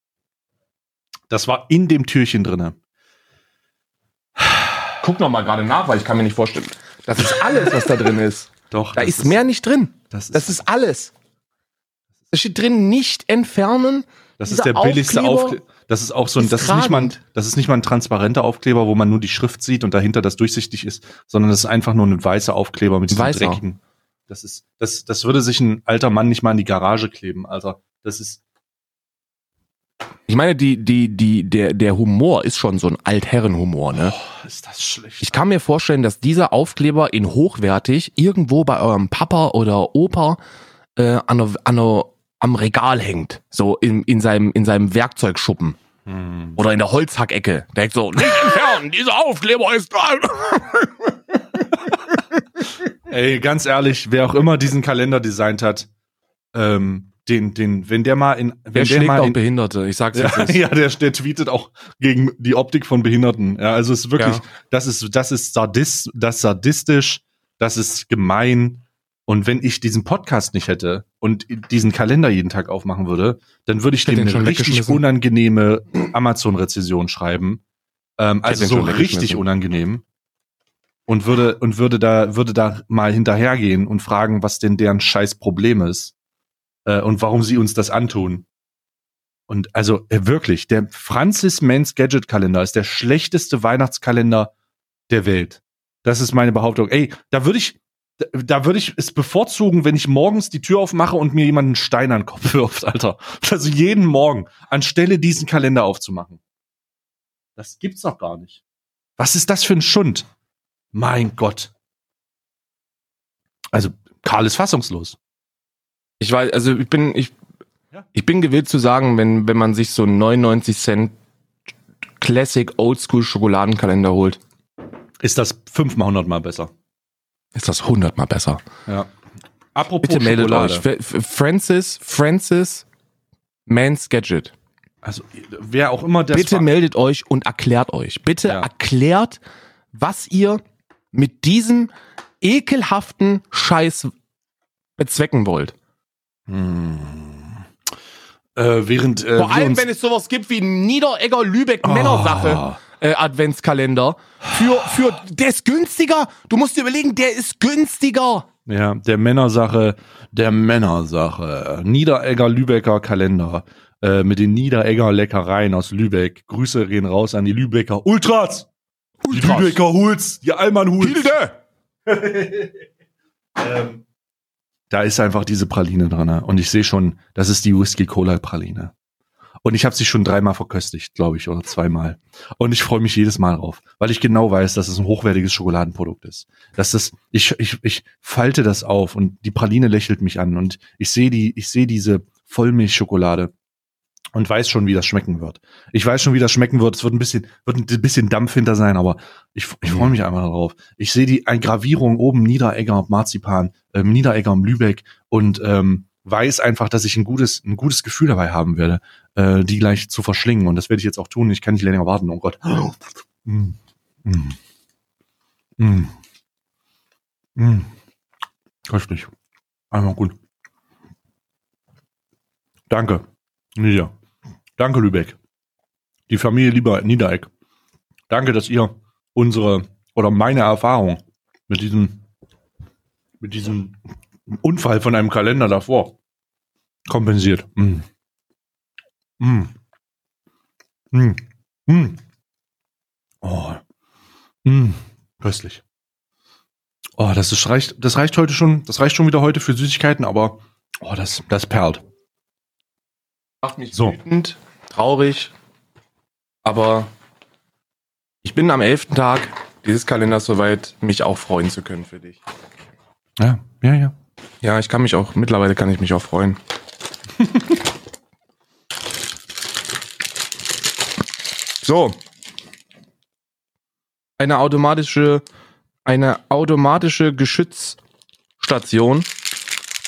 Das war in dem Türchen drinne. Guck noch mal gerade nach, weil ich kann mir nicht vorstellen. Das ist alles, was da drin ist. Doch. Da das ist mehr nicht drin. Das ist, Das ist alles. Da steht drin, nicht entfernen. das ist der billigste Aufkleber Aufkleber. Das ist auch so ein, ist das ist nicht mal, ein- das ist nicht mal ein transparenter Aufkleber, wo man nur die Schrift sieht und dahinter das durchsichtig ist, sondern das ist einfach nur ein weißer Aufkleber mit diesem Weißer. dreckigen. Das ist, das, das würde sich ein alter Mann nicht mal in die Garage kleben, Alter. Das ist, Ich meine, die, die, die, der, der Humor ist schon so ein Altherrenhumor, ne? oh, ist das schlecht. Ich kann mir vorstellen, dass dieser Aufkleber in hochwertig irgendwo bei eurem Papa oder Opa äh, an der, an der, am Regal hängt. So in, in, seinem, in seinem Werkzeugschuppen. Hm. Oder in der Holzhackecke. Der denkt so, nicht entfernen, dieser Aufkleber ist dran. Ey, ganz ehrlich, wer auch immer diesen Kalender designt hat, ähm, den, den, wenn der mal in, wenn Der der, schlägt mal auch in, Behinderte, ich sag's ja, jetzt ja, der, der tweetet auch gegen die Optik von Behinderten. Ja, also es ist wirklich, Ja. das ist, das ist sadist, das ist sadistisch, das ist gemein. Und wenn ich diesen Podcast nicht hätte und diesen Kalender jeden Tag aufmachen würde, dann würde ich hätte dem eine richtig unangenehme Amazon-Rezession schreiben. Ähm, also so richtig unangenehm. Und würde, und würde da, würde da mal hinterhergehen und fragen, was denn deren scheiß Problem ist. Äh, und warum sie uns das antun. Und also äh, wirklich, der Francis Mans Gadget Kalender ist der schlechteste Weihnachtskalender der Welt. Das ist meine Behauptung. Ey, da würde ich, da, würde ich es bevorzugen, wenn ich morgens die Tür aufmache und mir jemand einen Stein an den Kopf wirft, Alter. Also jeden Morgen, anstelle diesen Kalender aufzumachen. Das gibt's doch gar nicht. Was ist das für ein Schund? Mein Gott. Also, Karl ist fassungslos. Ich weiß, also ich bin, ich, ich bin gewillt zu sagen, wenn, wenn man sich so einen 99 Cent Classic Oldschool Schokoladenkalender holt, Ist das fünfmal hundertmal besser. ist das hundertmal besser. Ja. Apropos Bitte meldet Schokolade. euch. Francis, Francis Mans Gadget. Also, wer auch immer das Bitte war- meldet euch und erklärt euch. Bitte Ja. erklärt, was ihr mit diesem ekelhaften Scheiß bezwecken wollt. Hm. Äh, während äh, Vor allem, wenn es sowas gibt wie Niederegger Lübeck Oh. Männersache äh, Adventskalender. Für, für, der ist günstiger. Du musst dir überlegen, der ist günstiger. ja, der Männersache, der Männersache, Niederegger Lübecker Kalender äh, mit den Niederegger Leckereien aus Lübeck. Grüße gehen raus an die Lübecker Ultras. Die Ultras. Lübecker Huls, die Allmann Huls. Ähm, da ist einfach diese Praline dran. ne? Und ich sehe schon, das ist die Whisky Cola Praline. Und ich habe sie schon dreimal verköstigt, glaube ich, oder zweimal. Und ich freue mich jedes Mal drauf, weil ich genau weiß, dass es ein hochwertiges Schokoladenprodukt ist. Dass das, ich, ich, ich falte das auf und die Praline lächelt mich an und ich sehe die, ich sehe diese Vollmilchschokolade und weiß schon, wie das schmecken wird. Ich weiß schon, wie das schmecken wird. Es wird ein bisschen, wird ein bisschen Dampf hinter sein, aber ich, ich freue mich einfach darauf. Ich sehe die Gravierung oben Niederegger Marzipan, ähm, Niederegger Lübeck und ähm, weiß einfach, dass ich ein gutes, ein gutes Gefühl dabei haben werde, äh, die gleich zu verschlingen. Und das werde ich jetzt auch tun. Ich kann nicht länger warten. Oh Gott. Mm. Mm. Mm. Mm. Köstlich. Einmal gut. Danke. Ja. Danke, Lübeck. Die Familie lieber Niedereck. Danke, dass ihr unsere oder meine Erfahrung mit diesem, mit diesem Unfall von einem Kalender davor kompensiert. Mm. Mm. Mm. Mm. Oh. Mm. Köstlich. Oh, das ist, reicht, das reicht heute schon, das reicht schon wieder heute für Süßigkeiten, aber oh, das, das perlt. Macht mich so. wütend, traurig, aber ich bin am elften Tag dieses Kalenders soweit, mich auch freuen zu können für dich. Ja, ja, ja. Ja, ich kann mich auch, mittlerweile kann ich mich auch freuen. so. Eine automatische, eine automatische Geschützstation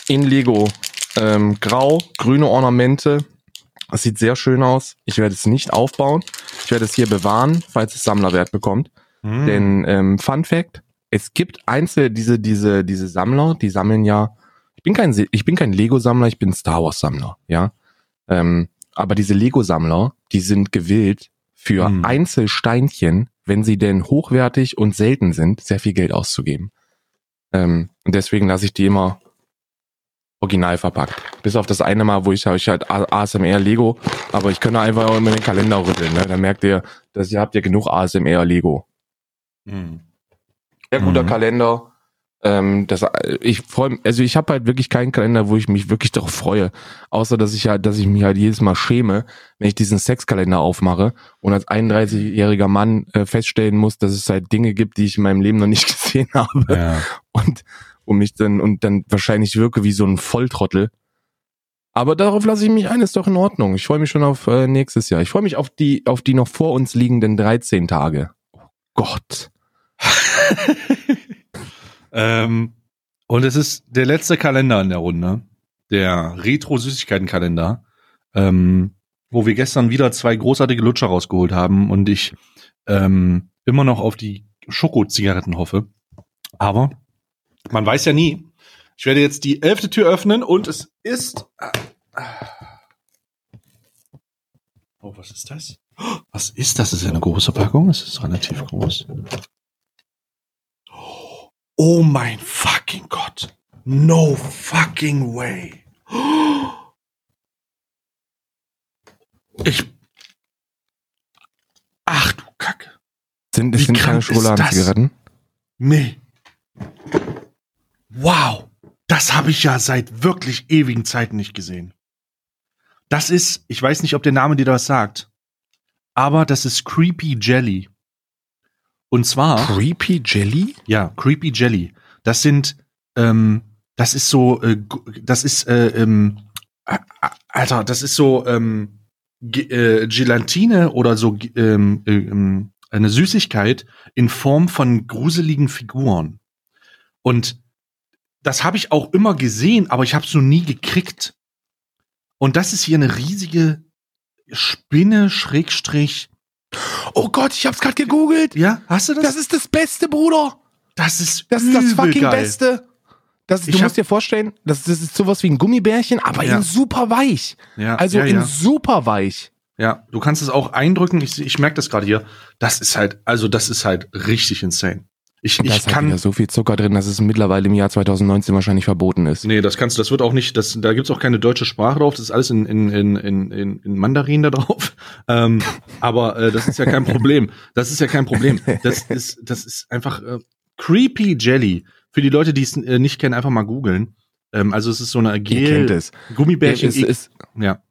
in Lego. Ähm, grau, grüne Ornamente. Das sieht sehr schön aus. Ich werde es nicht aufbauen. Ich werde es hier bewahren, falls es Sammlerwert bekommt. Mm. Denn ähm, Fun Fact: Es gibt einzelne diese diese diese Sammler, die sammeln ja bin kein, ich bin kein Lego-Sammler, ich bin Star Wars-Sammler, ja. Ähm, aber diese Lego-Sammler, die sind gewillt, für hm. Einzelsteinchen, wenn sie denn hochwertig und selten sind, sehr viel Geld auszugeben. Ähm, und deswegen lasse ich die immer original verpackt. Bis auf das eine Mal, wo ich, ich halt ASMR Lego, aber ich könnte einfach auch immer den Kalender rütteln. Ne? Dann merkt ihr, dass ihr habt ja genug ASMR Lego. Hm. Sehr guter mhm. Kalender. Ähm, das, ich freue also ich habe halt wirklich keinen Kalender, wo ich mich wirklich darauf freue, außer dass ich halt, dass ich mich halt jedes Mal schäme, wenn ich diesen Sexkalender aufmache und als 31-jähriger Mann äh, feststellen muss, dass es halt Dinge gibt, die ich in meinem Leben noch nicht gesehen habe ja. und und mich dann und dann wahrscheinlich wirke wie so ein Volltrottel. Aber darauf lasse ich mich ein, ist doch in Ordnung. Ich freue mich schon auf äh, nächstes Jahr. Ich freue mich auf die auf die noch vor uns liegenden 13 Tage. Oh Gott. Ähm, und es ist der letzte Kalender in der Runde, der Retro-Süßigkeiten-Kalender, ähm, wo wir gestern wieder zwei großartige Lutscher rausgeholt haben und ich ähm, immer noch auf die Schoko-Zigaretten hoffe. Aber man weiß ja nie. Ich werde jetzt die elfte Tür öffnen und es ist. Oh, was ist das? Was ist das? Das ist eine große Packung. Es ist relativ groß. Oh mein fucking Gott. No fucking way. Ich. Ach du Kacke. Sind, es sind keine Schokoladenzigaretten? Nee. Wow. Das habe ich ja seit wirklich ewigen Zeiten nicht gesehen. Das ist, ich weiß nicht, ob der Name dir das sagt, aber das ist Creepy Jelly. Und zwar. Creepy Jelly? Ja, Creepy Jelly. Das sind, ähm, das ist so, äh, das ist, äh, ähm, Alter, das ist so, ähm, äh, Gelatine oder so, ähm, äh, ähm, eine Süßigkeit in Form von gruseligen Figuren. Und das habe ich auch immer gesehen, aber ich habe es noch nie gekriegt. Und das ist hier eine riesige Spinne, Schrägstrich, Oh Gott, ich hab's gerade gegoogelt. Ja, hast du das? Das ist das Beste, Bruder. Das ist das, ist das fucking geil. Beste. Das, du musst dir vorstellen, das, das ist sowas wie ein Gummibärchen, aber ja. in super weich. Ja, also ja, in ja. super weich. Ja, du kannst es auch eindrücken. Ich, ich merke das gerade hier. Das ist halt, also das ist halt richtig insane. Ich, da ich ist halt kann halt so viel Zucker drin, dass es mittlerweile im Jahr 2019 wahrscheinlich verboten ist. Nee, das kannst du, das wird auch nicht, das, da gibt's auch keine deutsche Sprache drauf, das ist alles in, in, in, in, in Mandarin da drauf. Ähm, aber äh, das ist ja kein Problem. Das ist ja kein Problem. Das ist, das ist einfach äh, Creepy Jelly. Für die Leute, die es äh, nicht kennen, einfach mal googeln. Ähm, also es ist so eine Gel Ihr Gummibärchen. Ja, es, ja.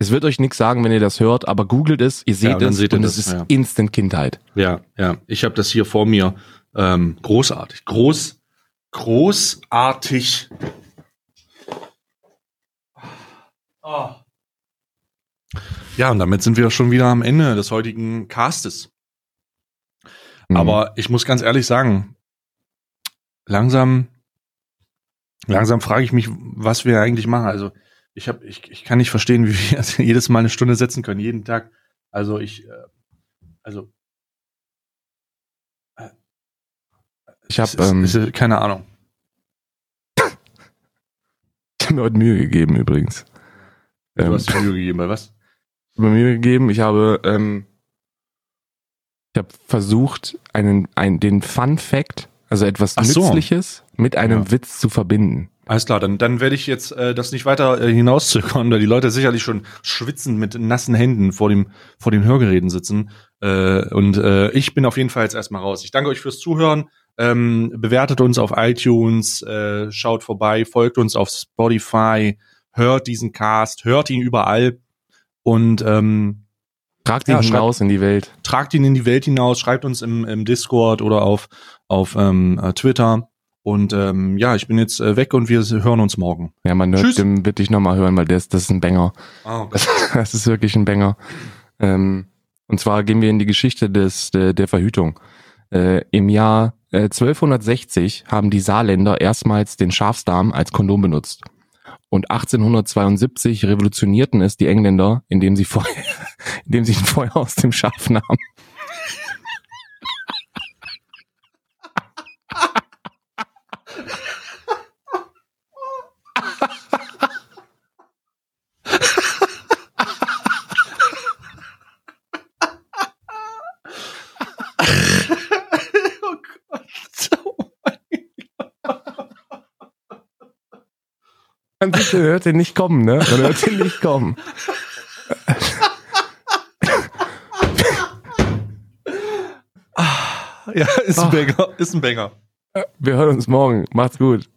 Es wird euch nichts sagen, wenn ihr das hört, aber googelt es, ihr seht Ja, dann es seht ihr und das, es ist ja. Instant Kindheit. Ja, ja. Ich habe das hier vor mir. Ähm, großartig. Groß, großartig. Oh. Ja, und damit sind wir schon wieder am Ende des heutigen Castes. Mhm. Aber ich muss ganz ehrlich sagen, langsam, langsam frage ich mich, was wir eigentlich machen. Also ich habe, ich, ich kann nicht verstehen, wie wir jedes Mal eine Stunde setzen können, jeden Tag. Also ich, äh, also ich habe ähm, keine Ahnung. ich hab mir heute Mühe gegeben übrigens. Du Ähm, hast Mühe gegeben, bei was? Ich habe mir Mühe gegeben. Ich habe, ähm, ich habe versucht, einen, ein, den Fun Fact, also etwas Ach so. Nützliches, mit einem Ja. Witz zu verbinden. Alles klar, dann, dann werde ich jetzt äh, das nicht weiter äh, hinauszögern, weil die Leute sicherlich schon schwitzend mit nassen Händen vor dem vor den Hörgeräten sitzen. Äh, und äh, ich bin auf jeden Fall jetzt erstmal raus. Ich danke euch fürs Zuhören. Ähm, bewertet uns auf iTunes, äh, schaut vorbei, folgt uns auf Spotify, hört diesen Cast, hört ihn überall und ähm, Tragt Ja, ihn schreibt- hinaus in die Welt. tragt ihn in die Welt hinaus, schreibt uns im, im Discord oder auf, auf ähm, äh, Twitter. Und ähm, ja, ich bin jetzt äh, weg und wir hören uns morgen. Ja, man hört dem wird dich nochmal hören, weil das, das ist ein Banger. Ah, Das, das ist wirklich ein Banger. Ähm, und zwar gehen wir in die Geschichte des, der, der Verhütung. Äh, Im Jahr äh, 1260 haben die Saarländer erstmals den Schafsdarm als Kondom benutzt. Und 1872 revolutionierten es die Engländer, indem sie Feuer, indem sie ein Feuer aus dem Schaf nahmen. Man hört den nicht kommen, ne? Man hört den nicht kommen. Ja, ist ein Ach. Banger. Ist ein Banger. Wir hören uns morgen. Macht's gut.